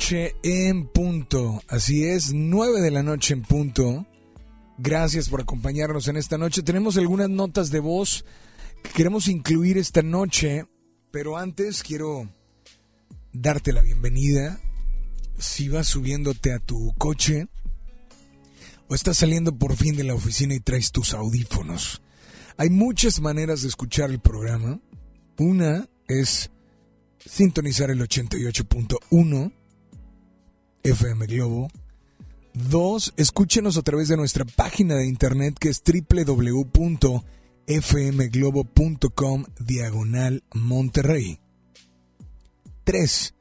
noche en punto. Así es, 9 de la noche en punto. Gracias por acompañarnos en esta noche. Tenemos algunas notas de voz que queremos incluir esta noche, pero antes quiero darte la bienvenida. Si vas subiéndote a tu coche o estás saliendo por fin de la oficina y traes tus audífonos. Hay muchas maneras de escuchar el programa. Una es sintonizar el 88.1 FM Globo. Dos, escúchenos a través de nuestra página de internet que es www.fmglobo.com diagonal Monterrey. Tres,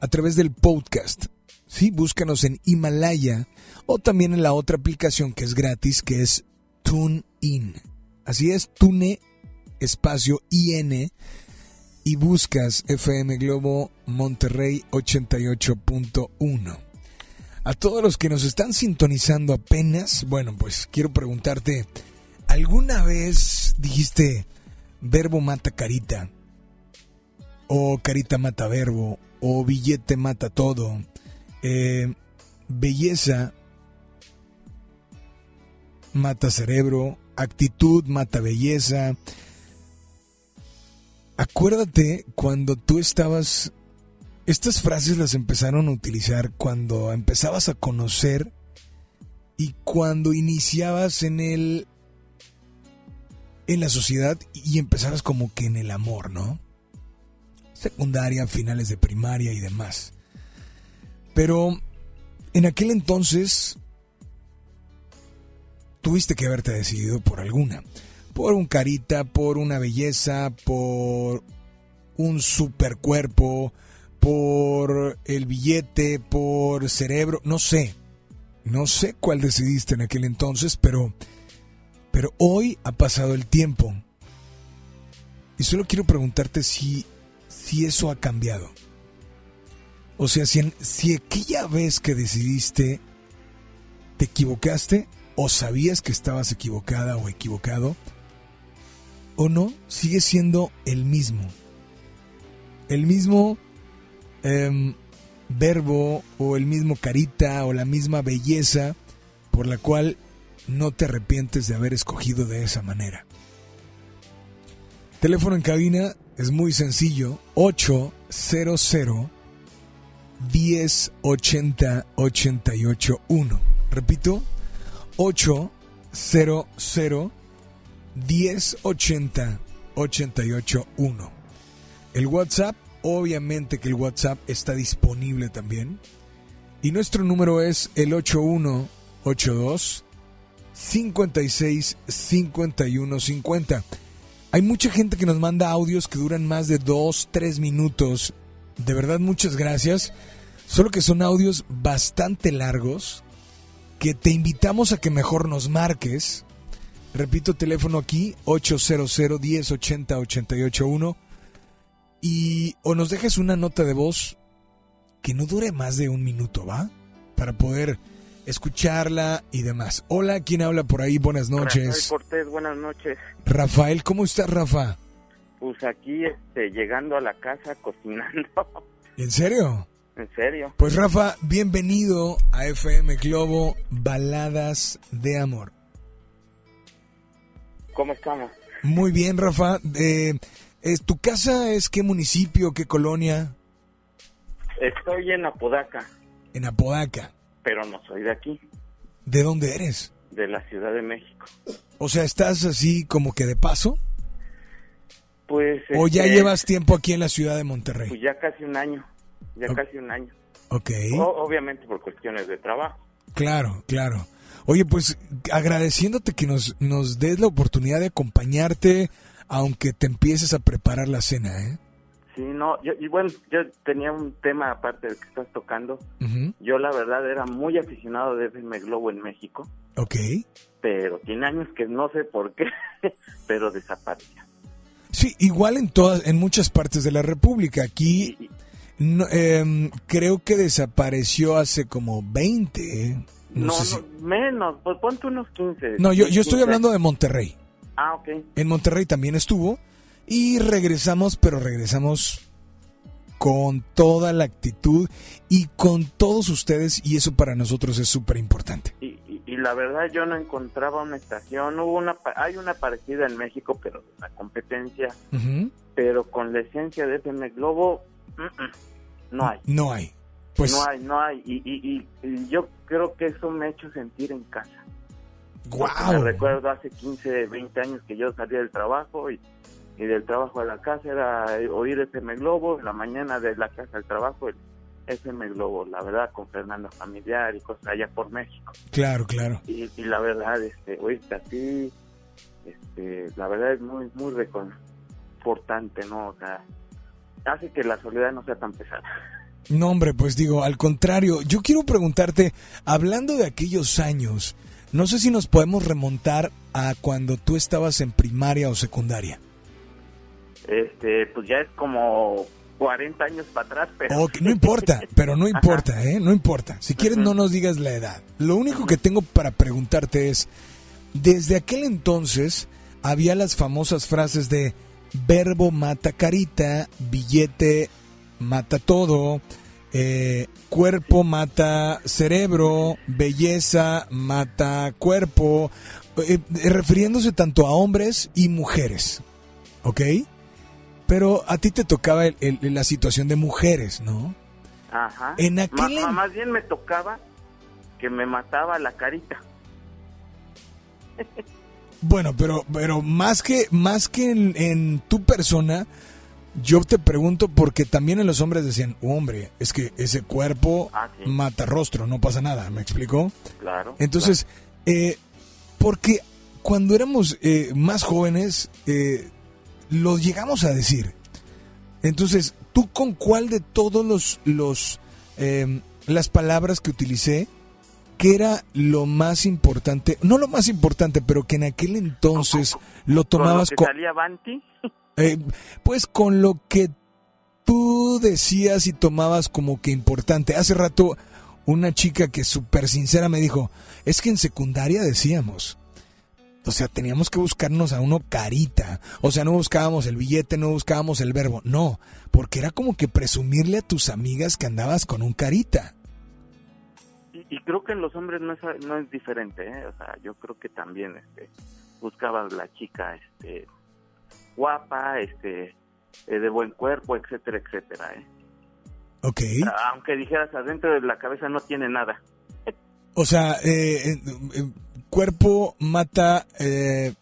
a través del podcast. Sí, búscanos en Himalaya o también en la otra aplicación que es gratis que es TuneIn. Así es, Tune espacio IN y buscas FM Globo Monterrey 88.1. A todos los que nos están sintonizando apenas, bueno, pues quiero preguntarte, ¿alguna vez dijiste verbo mata carita? O carita mata verbo, o billete mata todo, eh, belleza mata cerebro, actitud mata belleza, acuérdate cuando tú estabas, estas frases las empezaron a utilizar cuando empezabas a conocer y cuando iniciabas en el, en la sociedad y empezabas como que en el amor, ¿no? Secundaria, finales de primaria y demás. Pero en aquel entonces tuviste que haberte decidido por alguna por un carita, por una belleza, por un super cuerpo, por el billete, por cerebro, no sé. No sé cuál decidiste en aquel entonces, pero, pero hoy ha pasado el tiempo. Y solo quiero preguntarte si, si eso ha cambiado. O sea, si, si aquella vez que decidiste te equivocaste o sabías que estabas equivocada o equivocado, o no, sigue siendo el mismo. El mismo em, verbo o el mismo carita o la misma belleza por la cual no te arrepientes de haber escogido de esa manera. Teléfono en cabina es muy sencillo, 800 1080 881. Repito, 800 1080 881. El WhatsApp, obviamente que el WhatsApp está disponible también. Y nuestro número es el 8182 56 51 50. Hay mucha gente que nos manda audios que duran más de 2, 3 minutos. De verdad, muchas gracias. Solo que son audios bastante largos que te invitamos a que mejor nos marques. Repito, teléfono aquí, 800-1080-881. Y o nos dejes una nota de voz que no dure más de un minuto, ¿va? Para poder escucharla y demás. Hola, ¿quién habla por ahí? Buenas noches. Rafael Cortés, buenas noches. Rafael, ¿cómo estás, Rafa? Pues aquí, este, llegando a la casa, cocinando. ¿En serio? ¿En serio? Pues Rafa, bienvenido a FM Globo Baladas de Amor. ¿Cómo estamos? Muy bien, Rafa. Eh, ¿Tu casa es qué municipio, qué colonia? Estoy en Apodaca. En Apodaca. Pero no soy de aquí. ¿De dónde eres? De la Ciudad de México. O sea, ¿estás así como que de paso? Pues... ¿O ya este, llevas tiempo aquí en la ciudad de Monterrey? Pues ya casi un año. Ya casi un año. Ok. O- obviamente por cuestiones de trabajo. Claro, claro. Oye, pues agradeciéndote que nos, nos des la oportunidad de acompañarte, aunque te empieces a preparar la cena, ¿eh? Sí, no, yo, y bueno, yo tenía un tema aparte del que estás tocando. Yo la verdad era muy aficionado de FM Globo en México, Ok. pero tiene años que no sé por qué, pero desapareció. Sí, igual en todas, en muchas partes de la República. Aquí no, em, creo que desapareció hace como 20. No, No, sé si- no, menos, pues ponte unos 15. No, yo, yo estoy 15. hablando de Monterrey. Ah, ok. En Monterrey también estuvo y regresamos, pero regresamos con toda la actitud y con todos ustedes y eso para nosotros es súper importante. Y, y- y la verdad yo no encontraba una estación, hubo una, hay una parecida en México, pero la competencia, pero con la esencia de FM Globo, mm, mm, no hay. No hay. Pues no hay, no hay. Y, y, y- y yo creo que eso me ha hecho sentir en casa. Porque Me ¡Guau! recuerdo hace 15, 20 años que yo salía del trabajo y, y del trabajo a la casa era oír FM Globo, en la mañana de la casa al trabajo el FM Globo, la verdad, con Fernando Familiar y cosas allá por México. Claro, claro. Y, y la verdad, este, oírte así, este, la verdad es muy, muy reconfortante, ¿no? O sea, hace que la soledad no sea tan pesada. No, hombre, pues digo, al contrario, yo quiero preguntarte, hablando de aquellos años, no sé si nos podemos remontar a cuando tú estabas en primaria o secundaria. Este, pues ya es como 40 años para atrás, pero... No importa, pero no importa, ¿eh? No importa. Si quieres, no nos digas la edad. Lo único que tengo para preguntarte es, desde aquel entonces había las famosas frases de verbo mata carita, billete mata todo, eh, cuerpo mata cerebro, belleza mata cuerpo, eh, eh, refiriéndose tanto a hombres y mujeres, ¿ok? Pero a ti te tocaba el- el- la situación de mujeres, ¿no? Ajá. En aquel más bien me tocaba que me mataba la carita. Bueno, pero, pero más que, más que en, en tu persona, yo te pregunto porque también en los hombres decían, hombre, es que ese cuerpo Ah, sí. mata rostro, no pasa nada, ¿me explicó? Claro. Entonces, eh, porque cuando éramos eh, más jóvenes, eh, lo llegamos a decir. Entonces, tú ¿Tú con cuál de todos los, los em, las palabras que utilicé, qué era lo más importante? No lo más importante, pero que en aquel entonces lo tomabas ¿Con lo que salía Banti? Eh, pues con lo que tú decías y tomabas como que importante. Hace rato una chica que súper sincera me dijo, es que en secundaria decíamos, o sea, teníamos que buscarnos a uno carita. O sea, no buscábamos el billete, no buscábamos el verbo. No, porque era como que presumirle a tus amigas que andabas con un carita. Y, creo que en los hombres no es, no es diferente, ¿eh? O sea, yo creo que también este, buscabas la chica este, guapa, este, eh, de buen cuerpo, etcétera, etcétera. ¿eh? Ok. Aunque dijeras adentro de la cabeza no tiene nada. O sea, eh, eh cuerpo mata eh,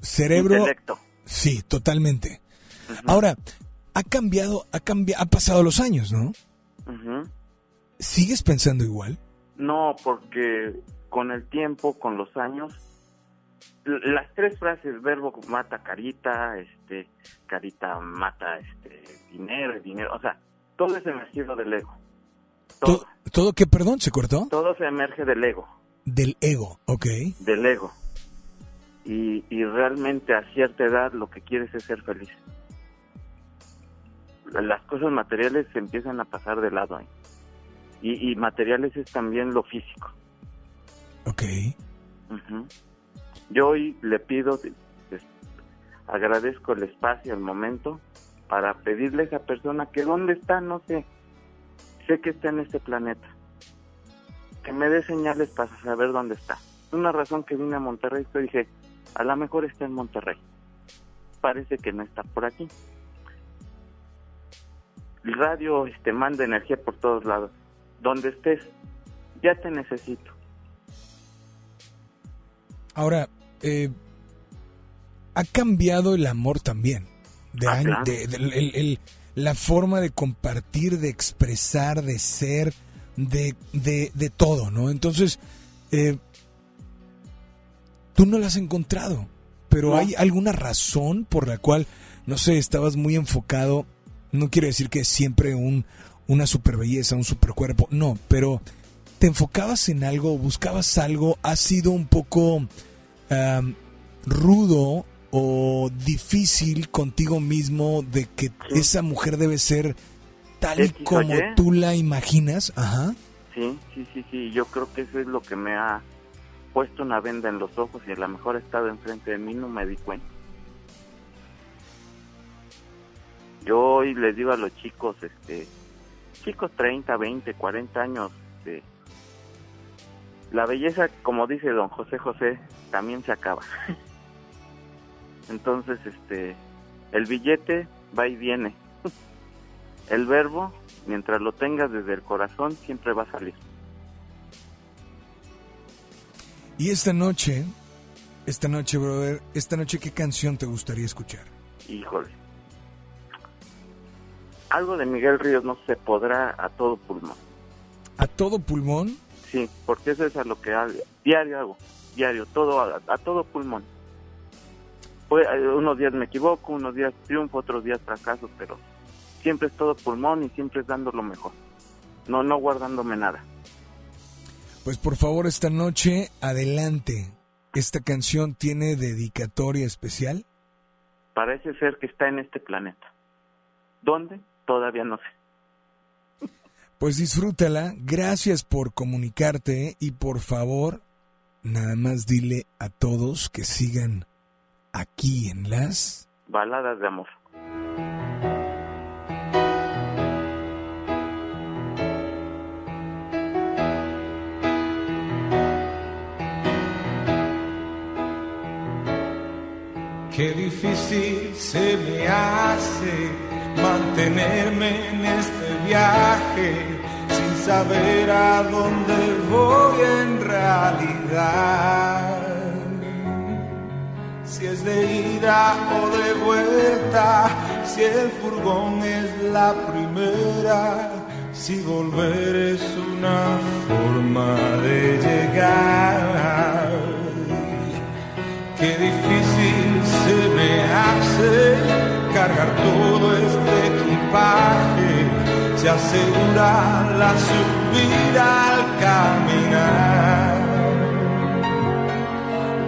cerebro. Intelecto. Sí, totalmente. Ahora, ha cambiado, ha cambiado, ha pasado los años, ¿no? ¿Sigues pensando igual? No, porque con el tiempo, con los años, las tres frases, verbo mata carita, este, carita mata este, dinero, dinero, o sea, todo es emergido del ego. Todo. ¿Todo, qué, perdón, se cortó? Todo se emerge del ego. Del ego, ok. Del ego. Y, y realmente a cierta edad lo que quieres es ser feliz. Las cosas materiales se empiezan a pasar de lado. ¿eh? Y, y, materiales es también lo físico. Ok. Yo hoy le pido, agradezco el espacio, el momento, para pedirle a esa persona que dónde está, no sé, sé que está en este planeta, que me dé señales para saber dónde está. Una razón que vine a Monterrey, yo dije, a lo mejor está en Monterrey. Parece que no está por aquí. El radio este, manda energía por todos lados. Donde estés, ya te necesito. Ahora, eh, ha cambiado el amor también. De, Ah, el, la forma de compartir, de expresar, de ser, de, de, todo, ¿no? Entonces, eh, tú no la has encontrado, pero ¿hay alguna razón por la cual, no sé, estabas muy enfocado? No quiere decir que siempre un, una super belleza, un super cuerpo, no, pero te enfocabas en algo, buscabas algo, ha sido un poco rudo o difícil contigo mismo de que esa mujer debe ser tal y como tú la imaginas. Ajá. Sí, sí, sí, sí. Yo creo que eso es lo que me ha puesto una venda en los ojos y a lo mejor he estado enfrente de mí no me di cuenta. Yo hoy les digo a los chicos, este, chicos 30, 20, 40 años, este, la belleza, como dice don José José, también se acaba. Entonces, este, el billete va y viene. El verbo, mientras lo tengas desde el corazón, siempre va a salir. Y esta noche, esta noche, brother, esta noche, ¿qué canción te gustaría escuchar? Híjole. Algo de Miguel Ríos no se podrá a todo pulmón. ¿A todo pulmón? Sí, porque eso es a lo que hago, diario hago, diario, todo a, todo pulmón. Pues, unos días me equivoco, unos días triunfo, otros días fracaso, pero siempre es todo pulmón y siempre es dando lo mejor. No, no guardándome nada. Pues por favor, esta noche, adelante. ¿Esta canción tiene dedicatoria especial? Parece ser que está en este planeta. ¿Dónde? Todavía no sé. Pues disfrútala, gracias por comunicarte y por favor, nada más dile a todos que sigan aquí en las baladas de amor. Qué difícil se me hace mantenerme en este viaje sin saber a dónde voy en realidad. Si es de ida o de vuelta, si el furgón es la primera, si volver es una forma de llegar. Qué difícil se me hace cargar todo este equipaje se asegura la subida al caminar.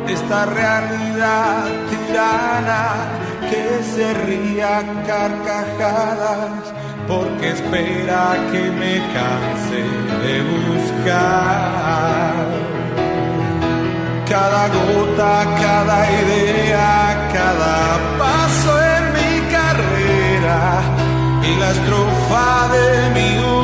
Esta realidad tirana que se ría carcajadas porque espera que me canse de buscar. Cada gota, cada idea, cada paso y la estrofa de mi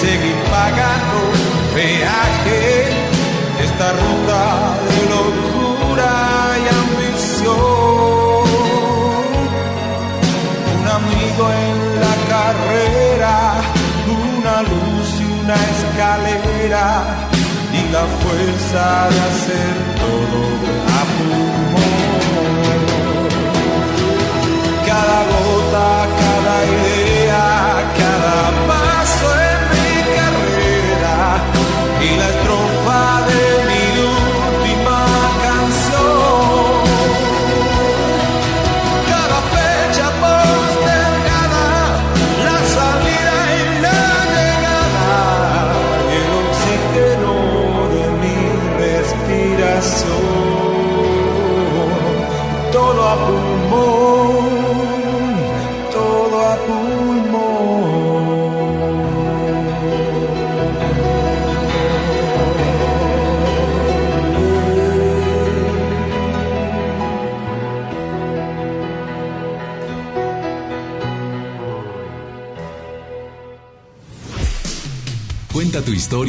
seguir pagando peaje esta ruta de locura y ambición. Un amigo en la carrera, una luz y una escalera y la fuerza de hacer todo a pulmón cada gota, cada idea, cada y la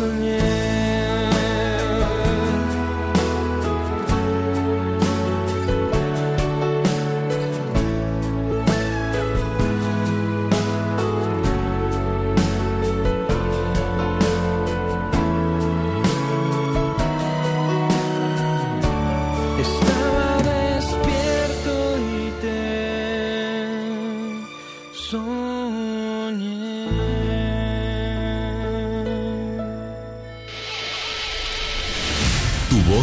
y te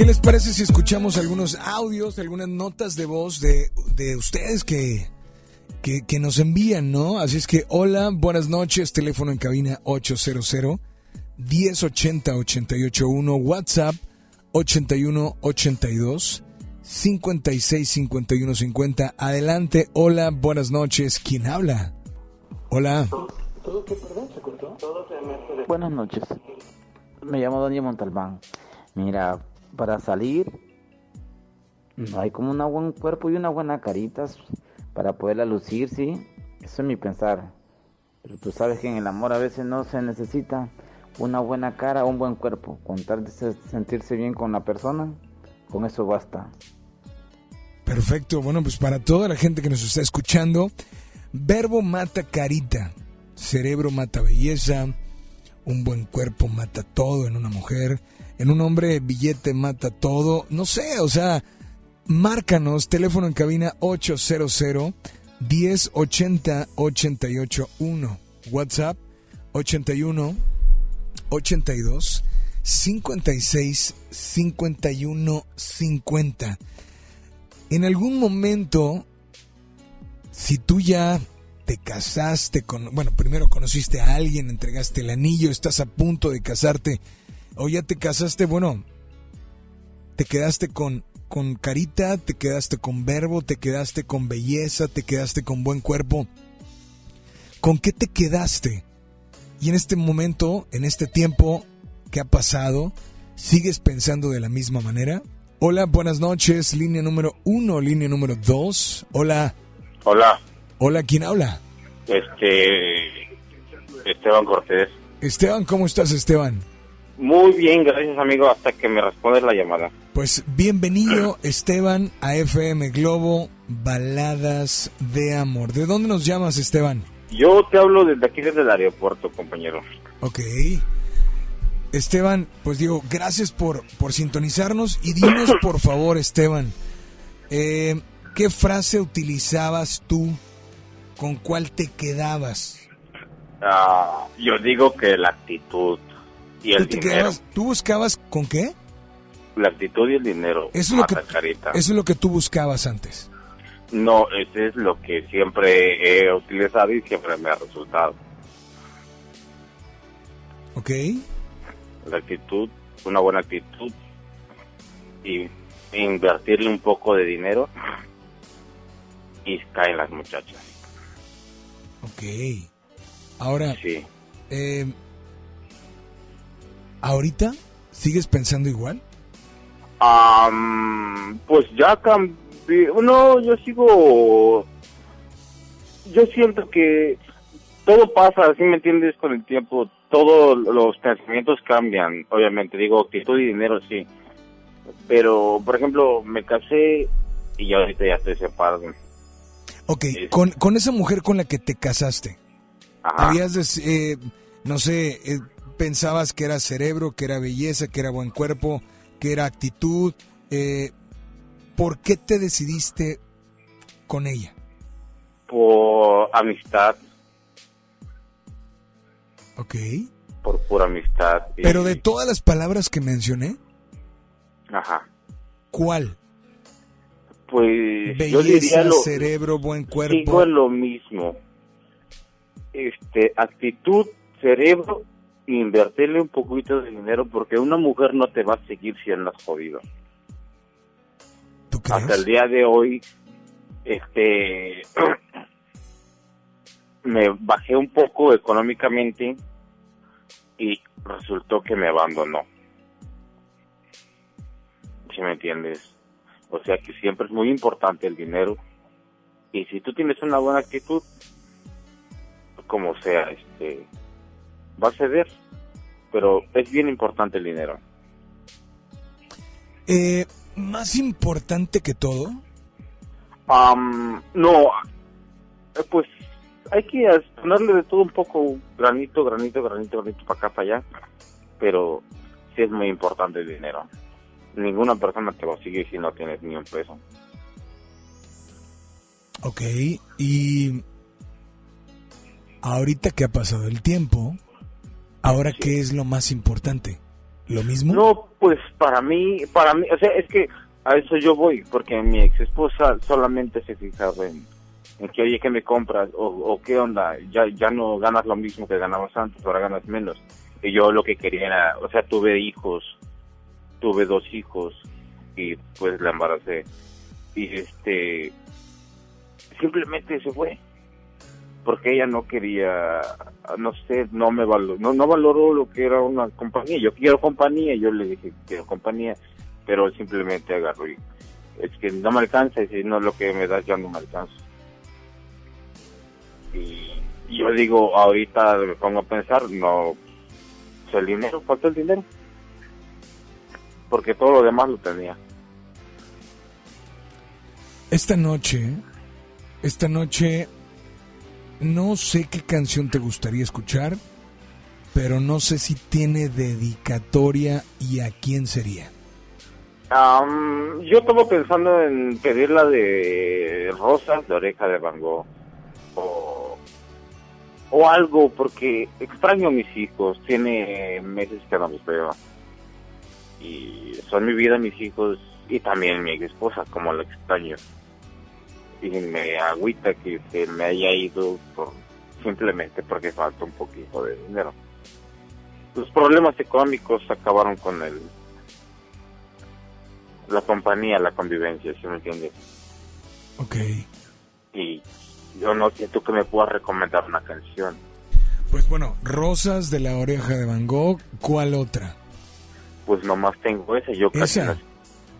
¿Qué les parece si escuchamos algunos audios, algunas notas de voz de, de ustedes que, que, nos envían, ¿no? Así es que, hola, buenas noches, teléfono en cabina 800 1080 881, WhatsApp 81 82 56 51 50. Adelante, hola, buenas noches, ¿quién habla? Hola. Buenas noches. Me llamo Daniel Montalbán. Mira, para salir no hay como un buen cuerpo y una buena carita para poderla lucir, sí. Eso es mi pensar. Pero tú sabes que en el amor a veces no se necesita una buena cara o un buen cuerpo. Con tal de se- sentirse bien con la persona, con eso basta. Perfecto, bueno, pues para toda la gente que nos está escuchando, verbo mata carita, cerebro mata belleza, un buen cuerpo mata todo en una mujer, en un hombre billete mata todo, no sé, o sea, márcanos, teléfono en cabina 800 1080 881, WhatsApp 81 82 56 51 50. En algún momento, si tú ya te casaste con, bueno, primero conociste a alguien, entregaste el anillo, estás a punto de casarte, o ya te casaste, bueno, te quedaste con, con carita, te quedaste con verbo, te quedaste con belleza, te quedaste con buen cuerpo. ¿Con qué te quedaste? Y en este momento, en este tiempo que ha pasado, ¿sigues pensando de la misma manera? Hola, buenas noches, línea número uno, línea número dos. Hola, Hola, hola, ¿quién habla? este Esteban Cortés. Esteban, ¿cómo estás, Esteban? Muy bien, gracias amigo, hasta que me respondes la llamada. Pues bienvenido, Esteban, a FM Globo, Baladas de Amor. ¿De dónde nos llamas, Esteban? Yo te hablo desde aquí, desde el aeropuerto, compañero. Ok. Esteban, pues digo, gracias por, por sintonizarnos y dinos, por favor, Esteban, eh, ¿qué frase utilizabas tú? ¿Con cuál te quedabas? Ah, yo digo que la actitud y el ¿Tú, te dinero. ¿Tú buscabas con qué? La actitud y el dinero. Eso es lo que- carita. Eso es lo que tú buscabas antes. No, ese es lo que siempre he utilizado y siempre me ha resultado. ¿Ok? La actitud, una buena actitud y invertirle un poco de dinero y caen las muchachas. Ok. Ahora, Sí. eh, ¿ahorita sigues pensando igual? Pues ya cambié. No, yo sigo. Yo siento que todo pasa, ¿sí me entiendes? Con el tiempo todos los pensamientos cambian, obviamente. Digo, actitud y dinero sí. Pero, por ejemplo, me casé y ya ahorita ya estoy separado. Ok, con, con esa mujer con la que te casaste, habías, eh, no sé, eh, pensabas que era cerebro, que era belleza, que era buen cuerpo, que era actitud. eh, ¿Por qué te decidiste con ella? Por amistad, Ok. por pura amistad. y- Pero de todas las palabras que mencioné, Ajá. ¿cuál? Pues yo diría Belleza, lo, cerebro, buen cuerpo. en lo mismo. Este, actitud, cerebro, invertirle un poquito de dinero porque una mujer no te va a seguir si andas jodido. Hasta el día de hoy, este, me bajé un poco económicamente y resultó que me abandonó. ¿Sí me entiendes? O sea que siempre es muy importante el dinero y si tú tienes una buena actitud, como sea, este, va a ceder, pero es bien importante el dinero. Eh, más importante que todo, Am, no, pues hay que ponerle de todo un poco, granito, granito, granito, granito, para acá, para allá, pero sí es muy importante el dinero. Ninguna persona te a seguir si no tienes ni un peso. ok, y ahorita que ha pasado el tiempo, ahora qué es lo más importante, lo mismo. No, pues para mí, para mí, o sea, es que a eso yo voy, porque mi ex esposa solamente se fijaba en, en que, oye, ¿qué me compras? O, o qué onda, ya, ya no ganas lo mismo que ganabas antes, ahora ganas menos. Y yo lo que quería era, o sea, tuve hijos, tuve dos hijos, y pues la embaracé. Y este, simplemente se fue. Porque ella no quería, no sé, no me valoró, no, no valoró lo que era una compañía. Yo quiero compañía, yo le dije quiero compañía, pero simplemente agarró y es que no me alcanza y si no lo que me das ya no me alcanza. Y yo digo, ahorita me pongo a pensar, no, pues el dinero, falta el dinero. Porque todo lo demás lo tenía. Esta noche, esta noche, no sé qué canción te gustaría escuchar, pero no sé si tiene dedicatoria y a quién sería. Am, yo estaba pensando en pedir la de Rosas de Oreja de Van Gogh o, o algo porque extraño a mis hijos, tiene meses que no los veo y son mi vida mis hijos y también mi esposa como la extraño y me agüita que se me haya ido por simplemente porque falta un poquito de dinero. Los problemas económicos acabaron con el la compañía, la convivencia, ¿sí me entiendes? Ok. Y yo no siento que me puedas recomendar una canción. Pues bueno, Rosas de la oreja de Van Gogh, ¿cuál otra? Pues nomás tengo esa, yo casi Esa.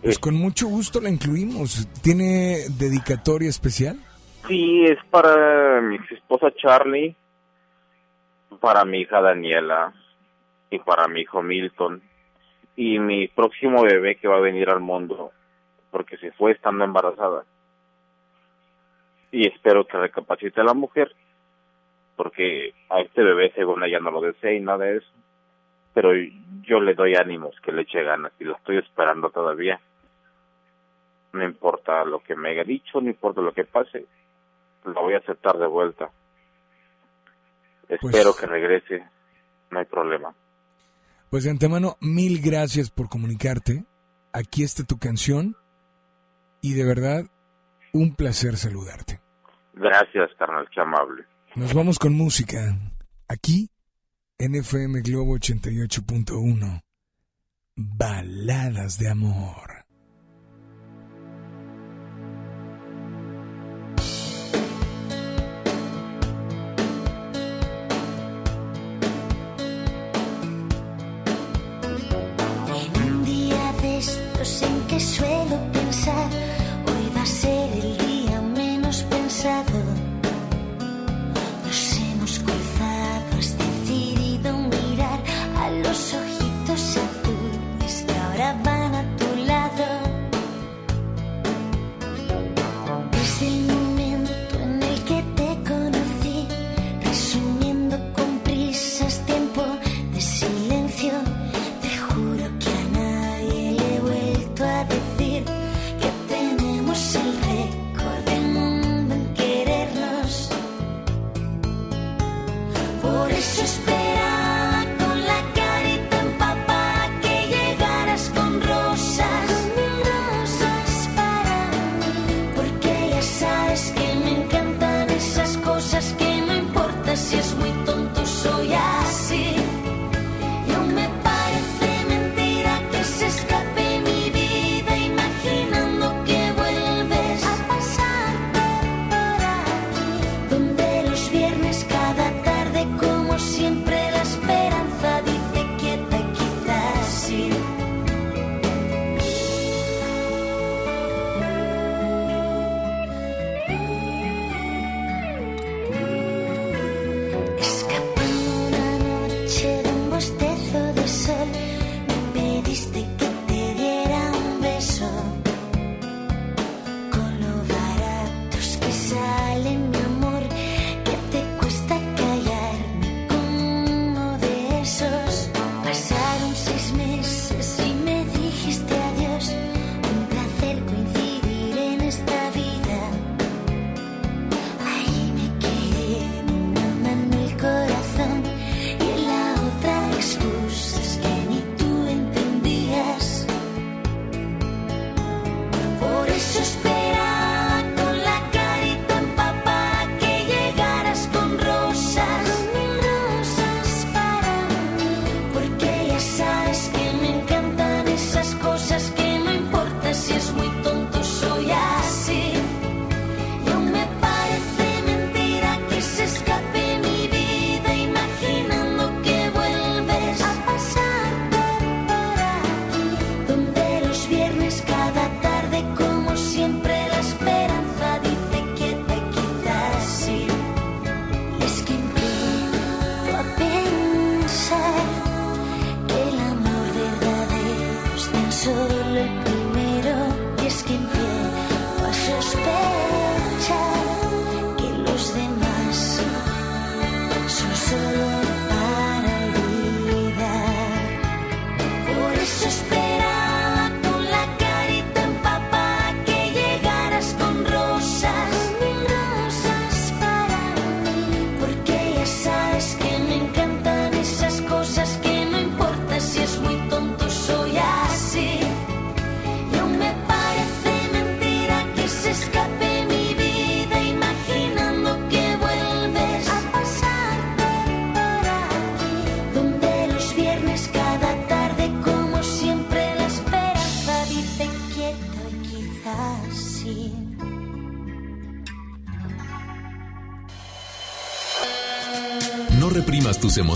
Pues con mucho gusto la incluimos. ¿Tiene dedicatoria especial? Sí, es para mi esposa Charlie, para mi hija Daniela y para mi hijo Milton y mi próximo bebé que va a venir al mundo porque se fue estando embarazada. Y espero que recapacite la mujer porque a este bebé según ella no lo desea y nada de eso. Pero yo le doy ánimos, que le eche ganas y lo estoy esperando todavía. No importa lo que me haya dicho, no importa lo que pase, lo voy a aceptar de vuelta. Espero que regrese, no hay problema. Pues de antemano, mil gracias por comunicarte. Aquí está tu canción y de verdad, un placer saludarte. Gracias, carnal, qué amable. Nos vamos con música. Aquí, en FM Globo 88.1. Baladas de amor.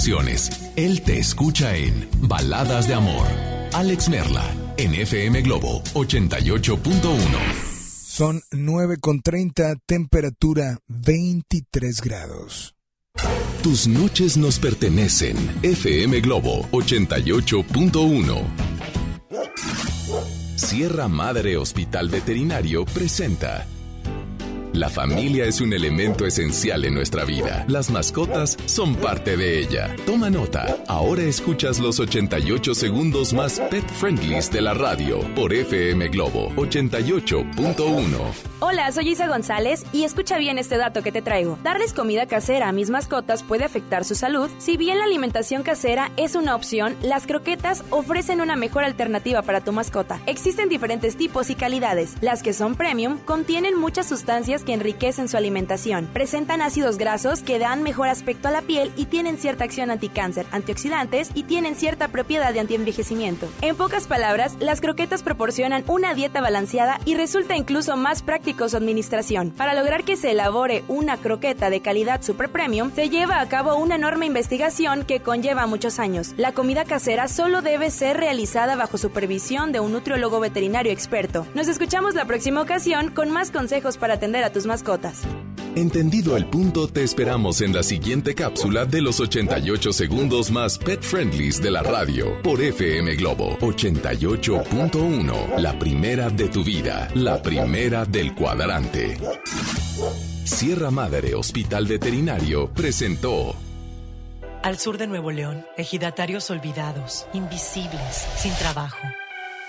Emociones. Él te escucha en Baladas de Amor. Alex Merla, en FM Globo 88.1. Son 9 con 30, temperatura 23 grados. Tus noches nos pertenecen. FM Globo 88.1. Sierra Madre Hospital Veterinario presenta la familia es un elemento esencial en nuestra vida. Las mascotas son parte de ella. Toma nota. Ahora escuchas los 88 segundos más pet friendlies de la radio por FM Globo 88.1. Hola, soy Isa González y escucha bien este dato que te traigo. Darles comida casera a mis mascotas puede afectar su salud. Si bien la alimentación casera es una opción, las croquetas ofrecen una mejor alternativa para tu mascota. Existen diferentes tipos y calidades. Las que son premium contienen muchas sustancias que enriquecen su alimentación. Presentan ácidos grasos que dan mejor aspecto a la piel y tienen cierta acción anticáncer, antioxidantes y tienen cierta propiedad de antienvejecimiento. En pocas palabras, las croquetas proporcionan una dieta balanceada y resulta incluso más práctico su administración. Para lograr que se elabore una croqueta de calidad super premium, se lleva a cabo una enorme investigación que conlleva muchos años. La comida casera solo debe ser realizada bajo supervisión de un nutriólogo veterinario experto. Nos escuchamos la próxima ocasión con más consejos para atender a tus mascotas. Entendido el punto, te esperamos en la siguiente cápsula de los 88 segundos más pet friendlies de la radio por FM Globo 88.1. La primera de tu vida, la primera del cuadrante. Sierra Madre Hospital Veterinario presentó Al sur de Nuevo León, ejidatarios olvidados, invisibles, sin trabajo.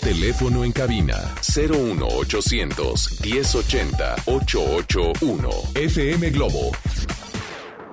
Teléfono en cabina 01800 1080 881. FM Globo.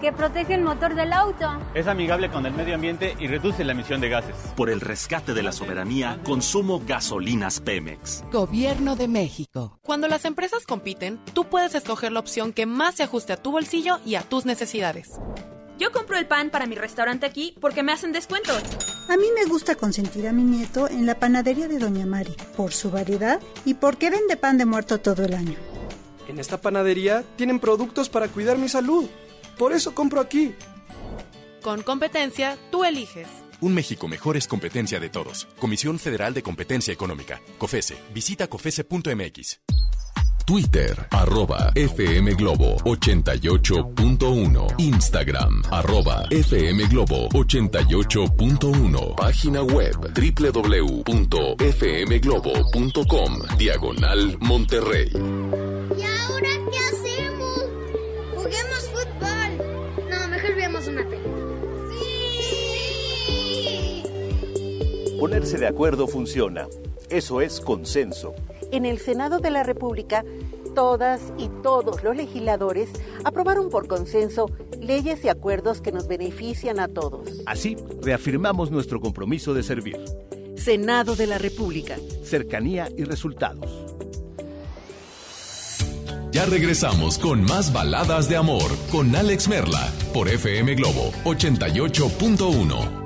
Porque protege el motor del auto. Es amigable con el medio ambiente y reduce la emisión de gases. Por el rescate de la soberanía, consumo gasolinas Pemex. Gobierno de México. Cuando las empresas compiten, tú puedes escoger la opción que más se ajuste a tu bolsillo y a tus necesidades. Yo compro el pan para mi restaurante aquí porque me hacen descuento. A mí me gusta consentir a mi nieto en la panadería de Doña Mari, por su variedad y porque vende pan de muerto todo el año. En esta panadería tienen productos para cuidar mi salud. Por eso compro aquí. Con competencia, tú eliges. Un México mejor es competencia de todos. Comisión Federal de Competencia Económica. COFESE. Visita COFESE.mx. Twitter, arroba FM Globo 88.1. Instagram, arroba FM Globo 88.1. Página web www.fmglobo.com. Diagonal Monterrey. ¿Y ahora qué Ponerse de acuerdo funciona. Eso es consenso. En el Senado de la República, todas y todos los legisladores aprobaron por consenso leyes y acuerdos que nos benefician a todos. Así, reafirmamos nuestro compromiso de servir. Senado de la República. Cercanía y resultados. Ya regresamos con más baladas de amor con Alex Merla por FM Globo 88.1.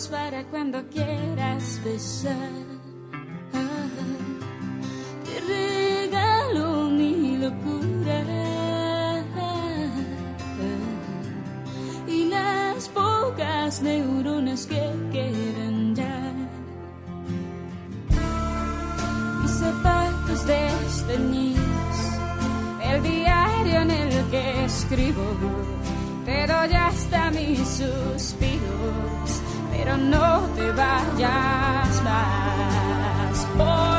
para cuando quieras besar. Te regalo mi locura y las pocas neuronas que quedan ya. mis zapatos desteñidos, el diario en el que escribo, te doy hasta mis suspiros, pero no te vayas más, porque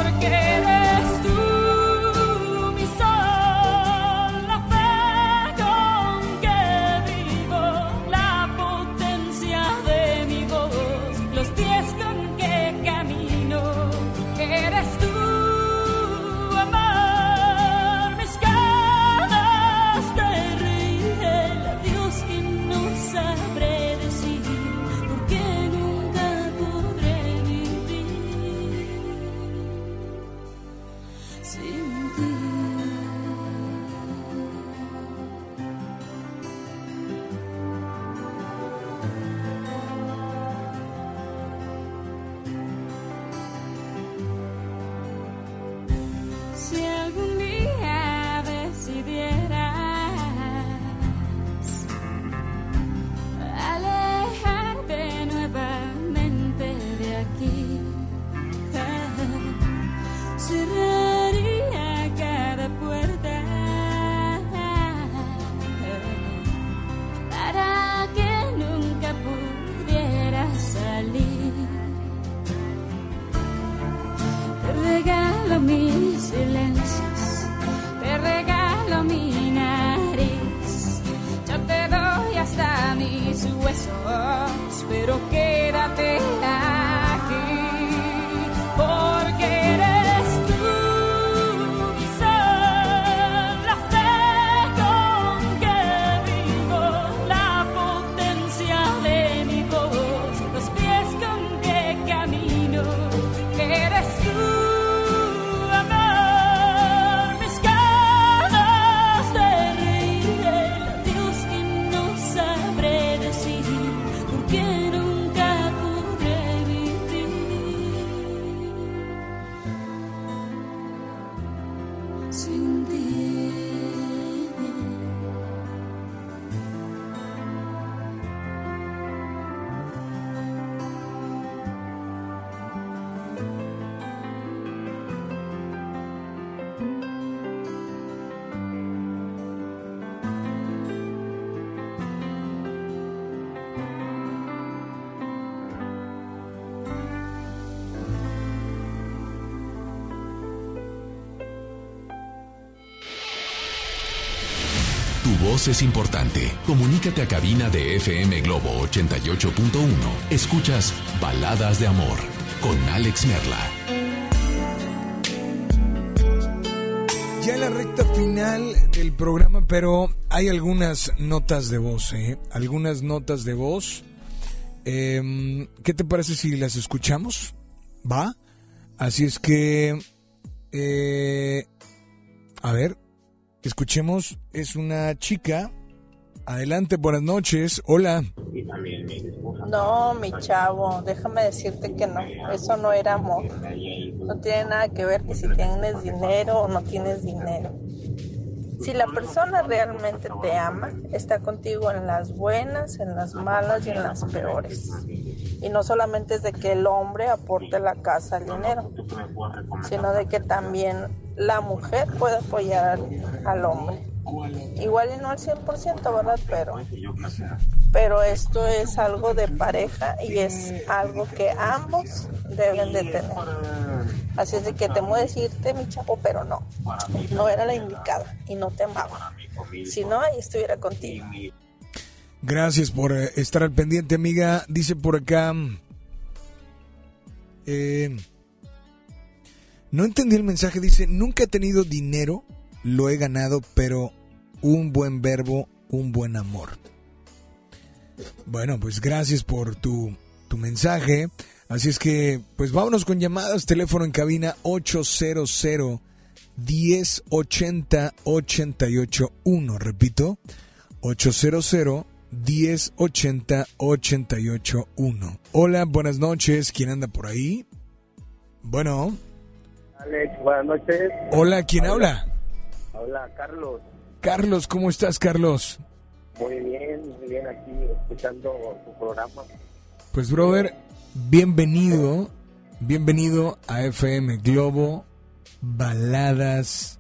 es importante. Comunícate a cabina de FM Globo 88.1. Escuchas Baladas de Amor con Alex Merla. Ya la recta final del programa, pero hay algunas notas de voz, ¿eh? Algunas notas de voz. Em, ¿Qué te parece si las escuchamos? ¿Va? Así es que... eh, a ver, escuchemos. Es una chica. Adelante, buenas noches. Hola. No, mi chavo, déjame decirte que no, eso no era amor. No tiene nada que ver que si tienes dinero o no tienes dinero. Si la persona realmente te ama, está contigo en las buenas, en las malas y en las peores. Y no solamente es de que el hombre aporte la casa el dinero, sino de que también la mujer puede apoyar al, hombre. Igual y no al 100%, ¿verdad? Pero, pero esto es algo de pareja y es algo que ambos deben de tener. Así es de que te voy a decirte, mi chapo, pero no, no era la indicada y no te amaba. Si no, ahí estuviera contigo. Gracias por eh, estar al pendiente, amiga. Dice por acá. eh, no entendí el mensaje. Dice: Nunca he tenido dinero, lo he ganado, pero un buen verbo, un buen amor. Bueno, pues gracias por tu, tu mensaje. Así es que, pues vámonos con llamadas. Teléfono en cabina 800 1080 881. Repito, 800 1080 881. Hola, buenas noches. ¿Quién anda por ahí? Bueno. Alex, buenas noches. Hola, ¿quién habla? Hola, Carlos. Carlos, ¿cómo estás, Carlos? Muy bien, muy bien aquí escuchando tu programa. Pues, brother, bienvenido, bienvenido a FM Globo Baladas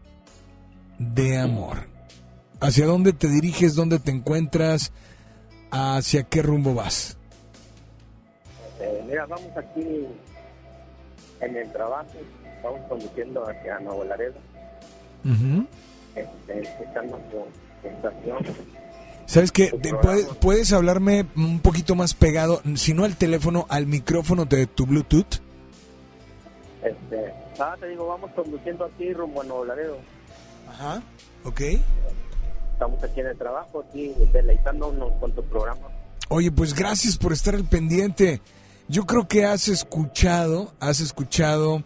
de Amor. ¿Hacia dónde te diriges? ¿Dónde te encuentras? ¿Hacia qué rumbo vas? Eh, mira, vamos aquí en el trabajo, vamos conduciendo hacia Nuevo Laredo, Ujú. este, tu, tu estación. ¿Sabes qué? ¿Puedes, puedes hablarme un poquito más pegado, si no al teléfono, al micrófono de tu Bluetooth? Este, ah, te digo, vamos conduciendo aquí rumbo a Nuevo Laredo. Ajá. Ok. Estamos aquí en el trabajo, aquí deleitándonos con tu programa. Oye, pues gracias por estar al pendiente. Yo creo que has escuchado, has escuchado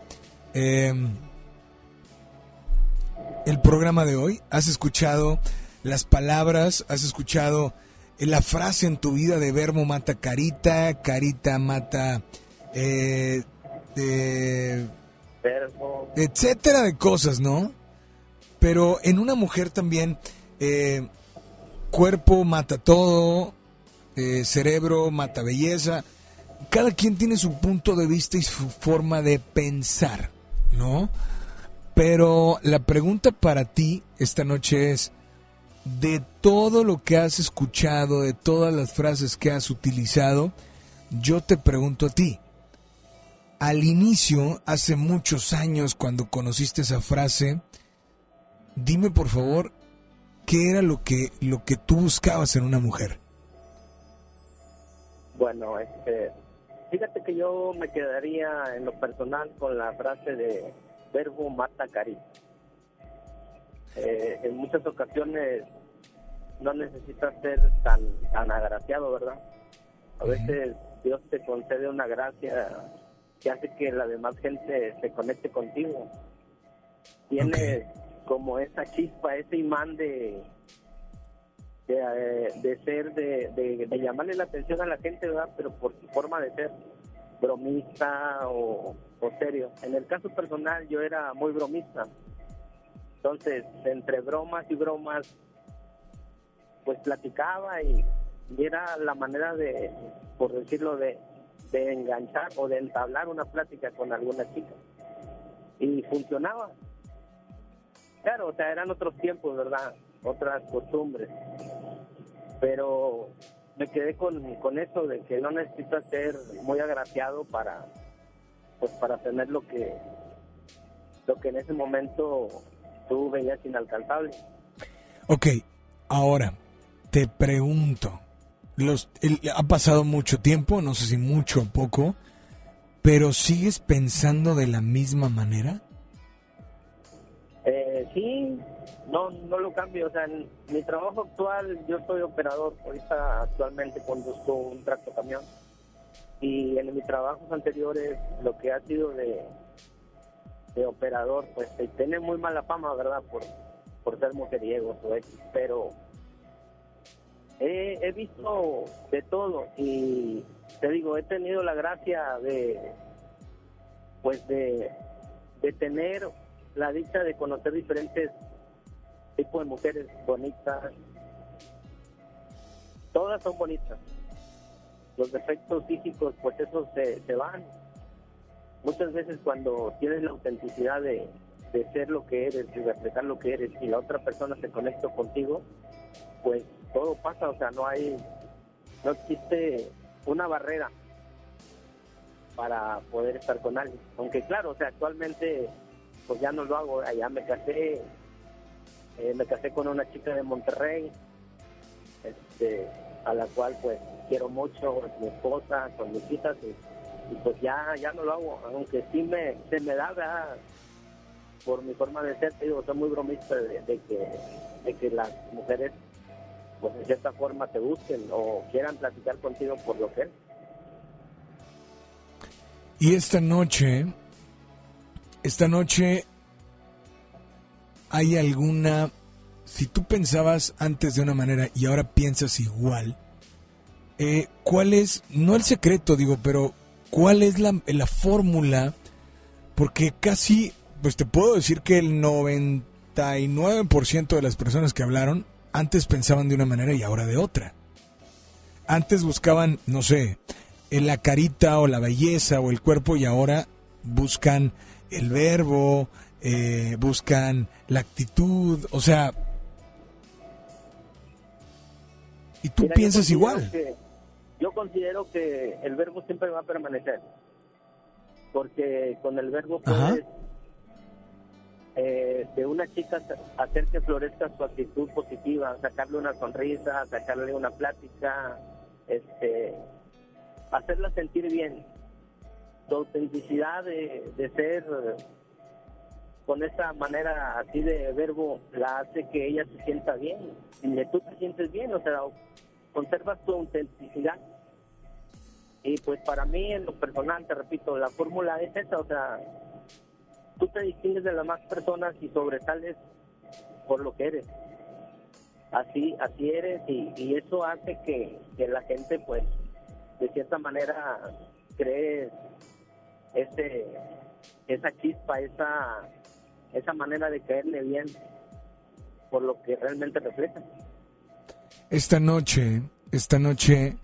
eh, el programa de hoy, has escuchado las palabras, has escuchado la frase en tu vida de verbo mata carita, carita mata, eh, eh, Verbo, etcétera de cosas, ¿no? Pero en una mujer también, eh, cuerpo mata todo, eh, cerebro mata belleza. Cada quien tiene su punto de vista y su forma de pensar, ¿no? Pero la pregunta para ti esta noche es, de todo lo que has escuchado, de todas las frases que has utilizado, yo te pregunto a ti, al inicio, hace muchos años, cuando conociste esa frase, dime por favor, ¿qué era lo que, lo que tú buscabas en una mujer? Bueno, este, fíjate que yo me quedaría en lo personal con la frase de verbo mata carita. Eh, en muchas ocasiones no necesitas ser tan tan agraciado, ¿verdad? A veces Dios te concede una gracia que hace que la demás gente se conecte contigo. Tienes como esa chispa, ese imán de de, eh, de ser, de, de, llamarle la atención a la gente, ¿verdad? Pero por tu forma de ser bromista o, o serio. En el caso personal yo era muy bromista. Entonces, entre bromas y bromas, pues platicaba y, y era la manera de, por decirlo, de, de enganchar o de entablar una plática con alguna chica. Y funcionaba. Claro, o sea, eran otros tiempos, ¿verdad? Otras costumbres. Pero me quedé con, con eso de que no necesitas ser muy agraciado para pues para tener lo que lo que en ese momento tú veías inalcanzable. Ok, Ahora, te pregunto, los, el- ha pasado mucho tiempo, no sé si mucho o poco, pero ¿sigues pensando de la misma manera? Sí, no, no lo cambio. O sea, en mi trabajo actual, yo soy operador. Ahorita actualmente conduzco un tracto camión. Y en mis trabajos anteriores, lo que ha sido de, de operador, pues eh, tiene muy mala fama, ¿verdad? Por, por ser mujeriegos o X. Pero he, he visto de todo y te digo, he tenido la gracia de, pues de, de tener la dicha de conocer diferentes tipos de mujeres bonitas. Todas son bonitas. Los defectos físicos, pues esos se, se van. Muchas veces cuando tienes la autenticidad de, de ser lo que eres y reflejar lo que eres y la otra persona se conecta contigo, pues todo pasa, o sea, no hay, no existe una barrera para poder estar con alguien. Aunque claro, o sea, actualmente pues ya no lo hago, allá me casé, eh, me casé con una chica de Monterrey, este, a la cual pues quiero mucho, es mi esposa, con mis hijas y, pues ya, ya no lo hago, aunque sí me, se me da, ¿verdad? por mi forma de ser, digo, soy muy bromista de, de que, de que las mujeres pues de cierta forma te busquen o quieran platicar contigo por lo que es. Y esta noche, esta noche, ¿hay alguna, si tú pensabas antes de una manera y ahora piensas igual, eh, ¿cuál es, no el secreto digo, pero cuál es la, la fórmula? Porque casi, pues te puedo decir que el 99% de las personas que hablaron antes pensaban de una manera y ahora de otra. Antes buscaban, no sé, en la carita o la belleza o el cuerpo y ahora buscan el verbo, eh, buscan la actitud, o sea... Y tú Mira, piensas igual. que- yo considero que el verbo siempre va a permanecer. Porque con el verbo puedes eh, de una chica hacer que florezca su actitud positiva, sacarle una sonrisa, sacarle una plática, este, hacerla sentir bien. Tu autenticidad de, de ser con esa manera así de verbo la hace que ella se sienta bien y que tú te sientes bien, o sea, conservas tu autenticidad. Y pues para mí en lo personal, te repito, la fórmula es esa, o sea, tú te distingues de las más personas y sobresales por lo que eres. Así, así eres y, y eso hace que, que la gente pues de cierta manera cree ese, esa chispa, esa, esa manera de caerle bien por lo que realmente refleja. Esta noche, esta noche,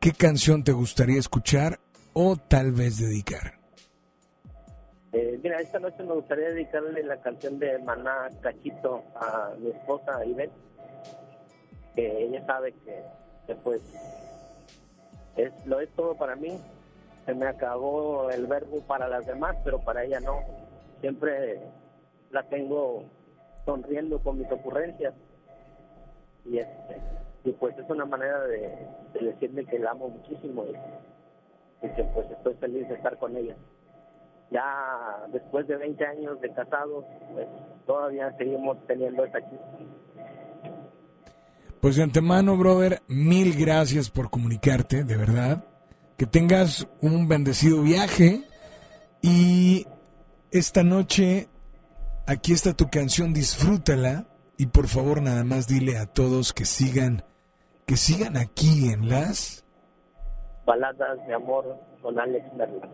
¿qué canción te gustaría escuchar o tal vez dedicar? Eh, mira, esta noche me gustaría dedicarle la canción de Maná Cachito a mi esposa Ivette, que ella sabe que, que, pues es, lo es todo para mí. Se me acabó el verbo para las demás, pero para ella no. Siempre la tengo sonriendo con mis ocurrencias. Y, este, y pues es una manera de, de decirle que la amo muchísimo y, que pues estoy feliz de estar con ella ya después de 20 años de casados, pues todavía seguimos teniendo esa chispa. Pues de antemano, brother, mil gracias por comunicarte, de verdad. Que tengas un bendecido viaje y esta noche aquí está tu canción, disfrútala y por favor nada más dile a todos que sigan que sigan aquí en las Baladas de amor con Alex Merla.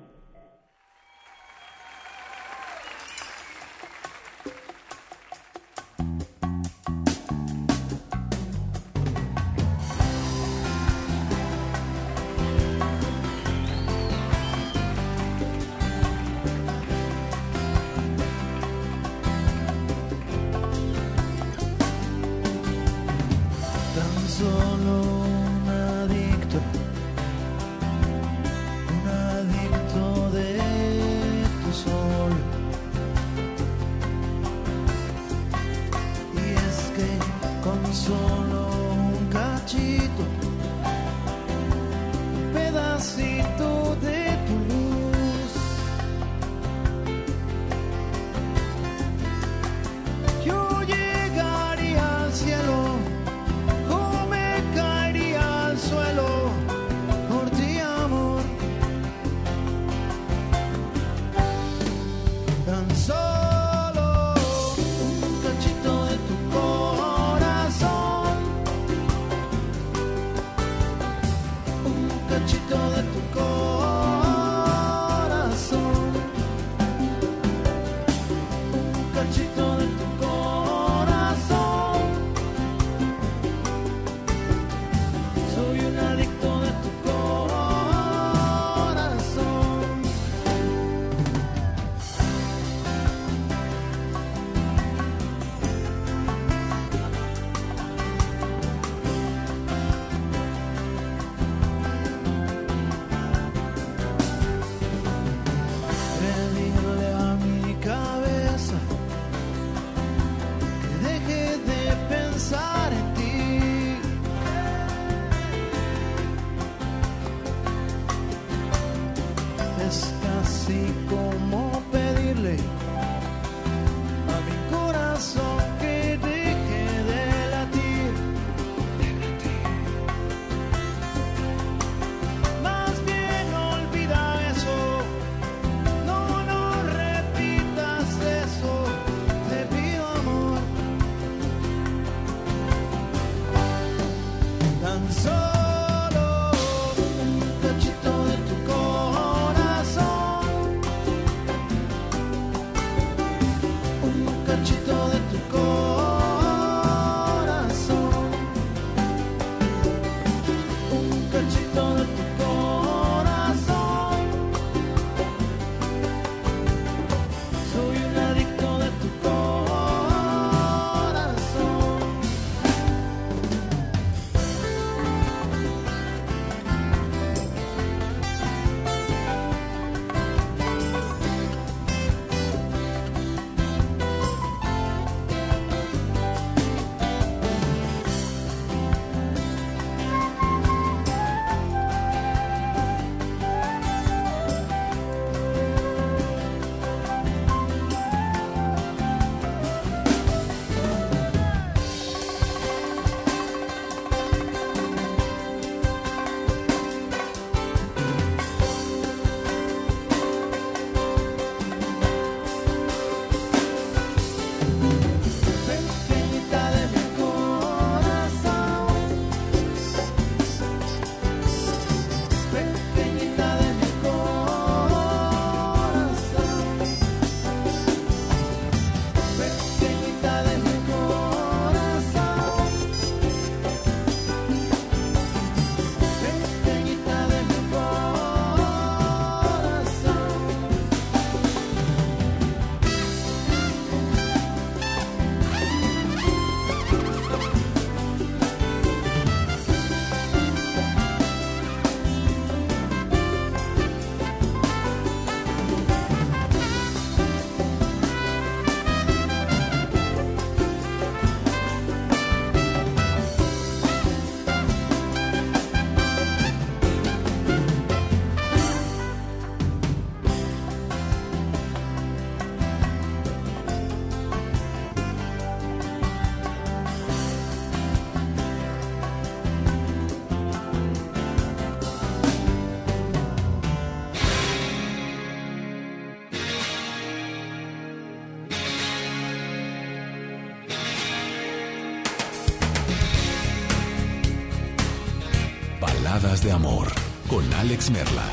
Alex Merla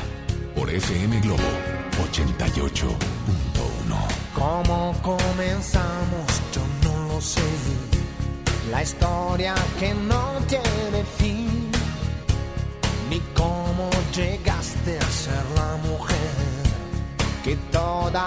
por FM Globo 88.1. ¿Cómo comenzamos? Yo no lo sé. La historia que no tiene fin. Ni cómo llegaste a ser la mujer que toda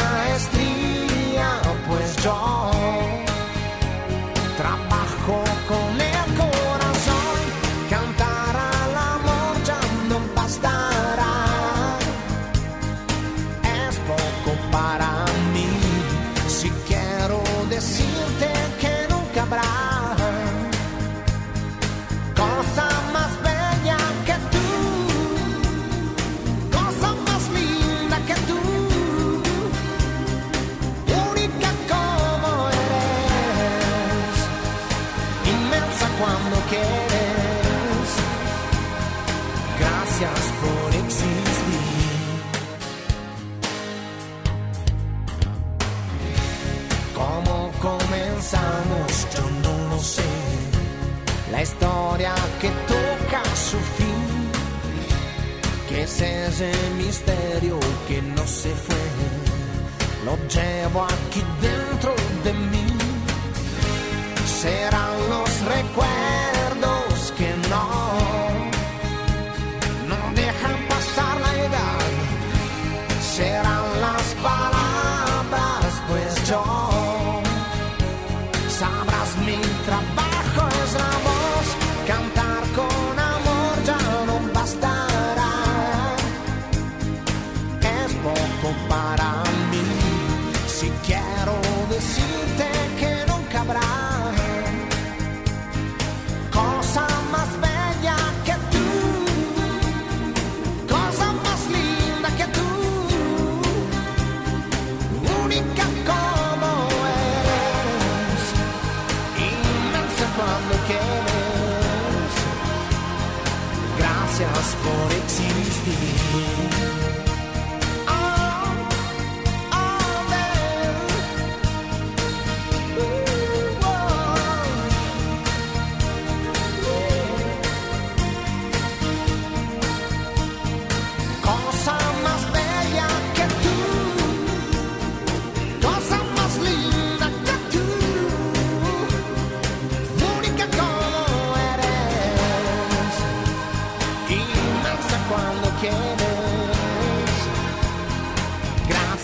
La historia que toca su fin. Que es ese misterio que no se fue. Lo llevo aquí dentro de mí. Serán los recuerdos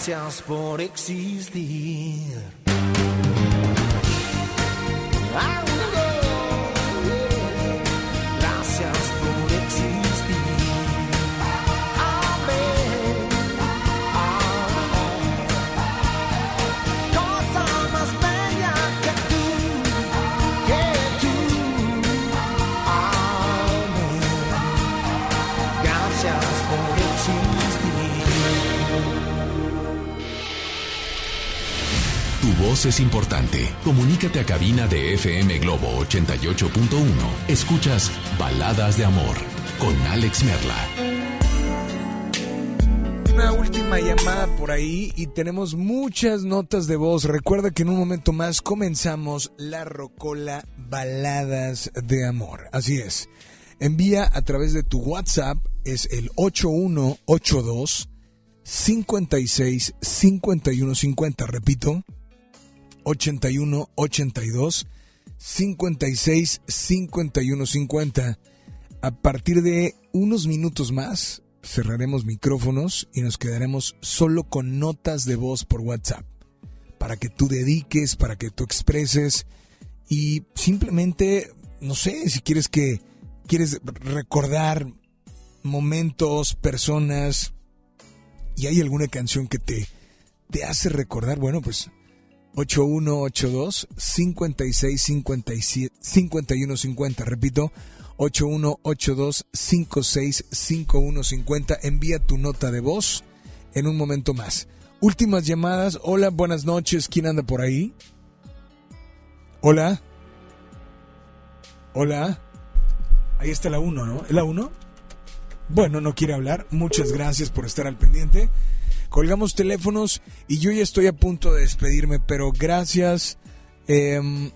Gracias por existir. Es importante. Comunícate a cabina de FM Globo 88.1. Escuchas Baladas de Amor con Alex Merla. Una última llamada por ahí y tenemos muchas notas de voz. Recuerda que en un momento más comenzamos la Rocola Baladas de Amor. Así es. Envía a través de tu WhatsApp, es el 8182 56 51 50. Repito, 81 82 56 51 50. A partir de unos minutos más, cerraremos micrófonos y nos quedaremos solo con notas de voz por WhatsApp. Para que tú dediques, para que tú expreses y simplemente, no sé, si quieres que quieres recordar momentos, personas y hay alguna canción que te, te hace recordar, bueno, pues 8182 56 57 51 50, repito, 8182 56 51 50. Envía tu nota de voz en un momento más. Últimas llamadas. Hola, buenas noches. ¿Quién anda por ahí? Hola. Hola. Ahí está la 1, ¿no? ¿Es la 1? Bueno, no quiere hablar. Muchas gracias por estar al pendiente. Colgamos teléfonos y yo ya estoy a punto de despedirme, pero gracias. em,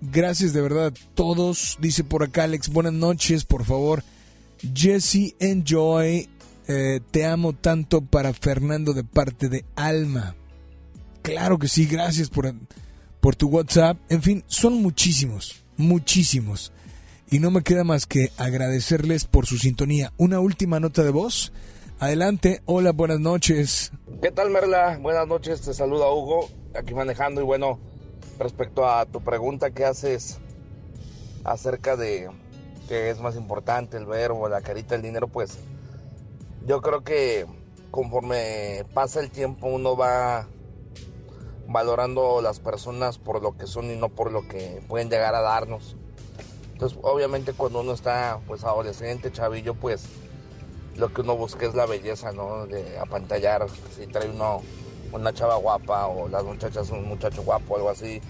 gracias de verdad a todos. Dice por acá Alex, buenas noches, por favor. Jesse Enjoy, eh, te amo tanto para Fernando de parte de Alma. Claro que sí, gracias por, por tu WhatsApp. En fin, son muchísimos, muchísimos. Y no me queda más que agradecerles por su sintonía. Una última nota de voz. Adelante, hola, buenas noches. ¿Qué tal, Merla? Buenas noches, te saluda Hugo, aquí manejando. Y bueno, respecto a tu pregunta que haces acerca de qué es más importante, el verbo, la carita, el dinero, pues yo creo que conforme pasa el tiempo uno va valorando las personas por lo que son y no por lo que pueden llegar a darnos. Entonces, obviamente cuando uno está pues adolescente, chavillo, pues lo que uno busca es la belleza, ¿no? De apantallar, si trae uno una chava guapa o las muchachas un muchacho guapo algo así.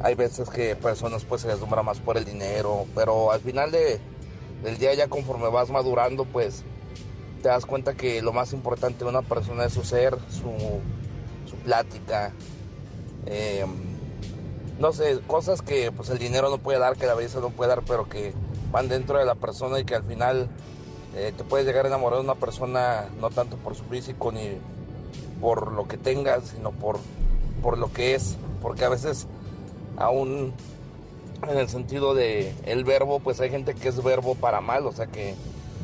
hay veces que personas pues se deslumbran más por el dinero, pero al final de, del día ya conforme vas madurando pues te das cuenta que lo más importante de una persona es su ser, su, su plática, eh, no sé, cosas que pues el dinero no puede dar, que la belleza no puede dar, pero que van dentro de la persona y que al final eh, te puedes llegar a enamorar de una persona no tanto por su físico ni por lo que tengas, sino por, por lo que es, porque a veces aún en el sentido de el verbo, pues hay gente que es verbo para mal, o sea que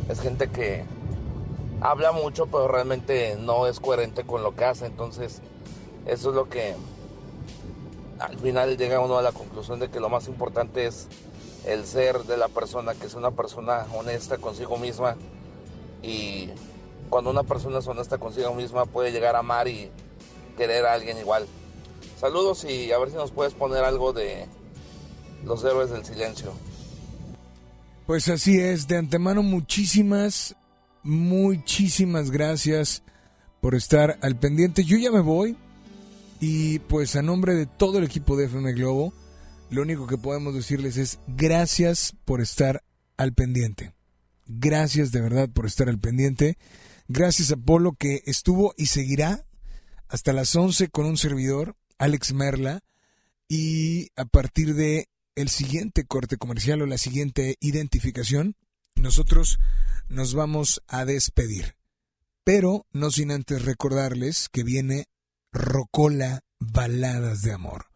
es gente que habla mucho pero realmente no es coherente con lo que hace, entonces eso es lo que al final llega uno a la conclusión de que lo más importante es el ser de la persona, que es una persona honesta consigo misma y cuando una persona es honesta consigo misma puede llegar a amar y querer a alguien igual. Saludos y a ver si nos puedes poner algo de los héroes del silencio. Pues así es, de antemano muchísimas, muchísimas gracias por estar al pendiente. Yo ya me voy y pues a nombre de todo el equipo de FM Globo, lo único que podemos decirles es gracias por estar al pendiente. Gracias de verdad por estar al pendiente. Gracias a Polo que estuvo y seguirá hasta las 11 con un servidor, Alex Merla, y a partir de el siguiente corte comercial o la siguiente identificación, nosotros nos vamos a despedir. Pero no sin antes recordarles que viene Rocola Baladas de Amor.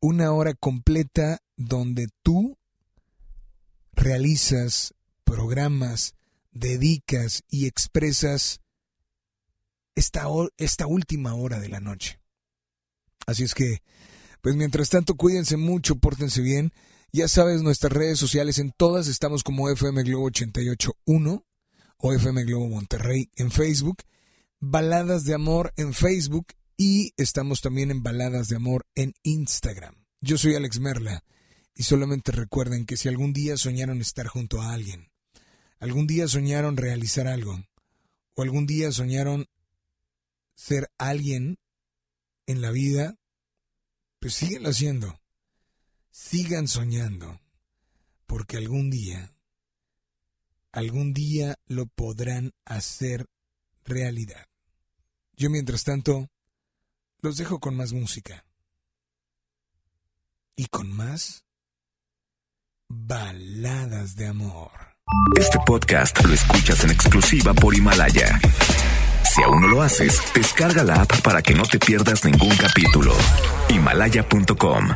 Una hora completa donde tú realizas programas, dedicas y expresas esta, esta última hora de la noche. Así es que, pues mientras tanto, cuídense mucho, pórtense bien. Ya sabes, nuestras redes sociales en todas estamos como FM Globo 881 o FM Globo Monterrey en Facebook, Baladas de Amor en Facebook y estamos también en Baladas de Amor en Instagram. Yo soy Alex Merla y solamente recuerden que si algún día soñaron estar junto a alguien, algún día soñaron realizar algo, o algún día soñaron ser alguien en la vida, pues síguenlo haciendo. Sigan soñando, porque algún día, algún día lo podrán hacer realidad. Yo mientras tanto, los dejo con más música. Y con más baladas de amor. Este podcast lo escuchas en exclusiva por Himalaya. Si aún no lo haces, descarga la app para que no te pierdas ningún capítulo. Himalaya.com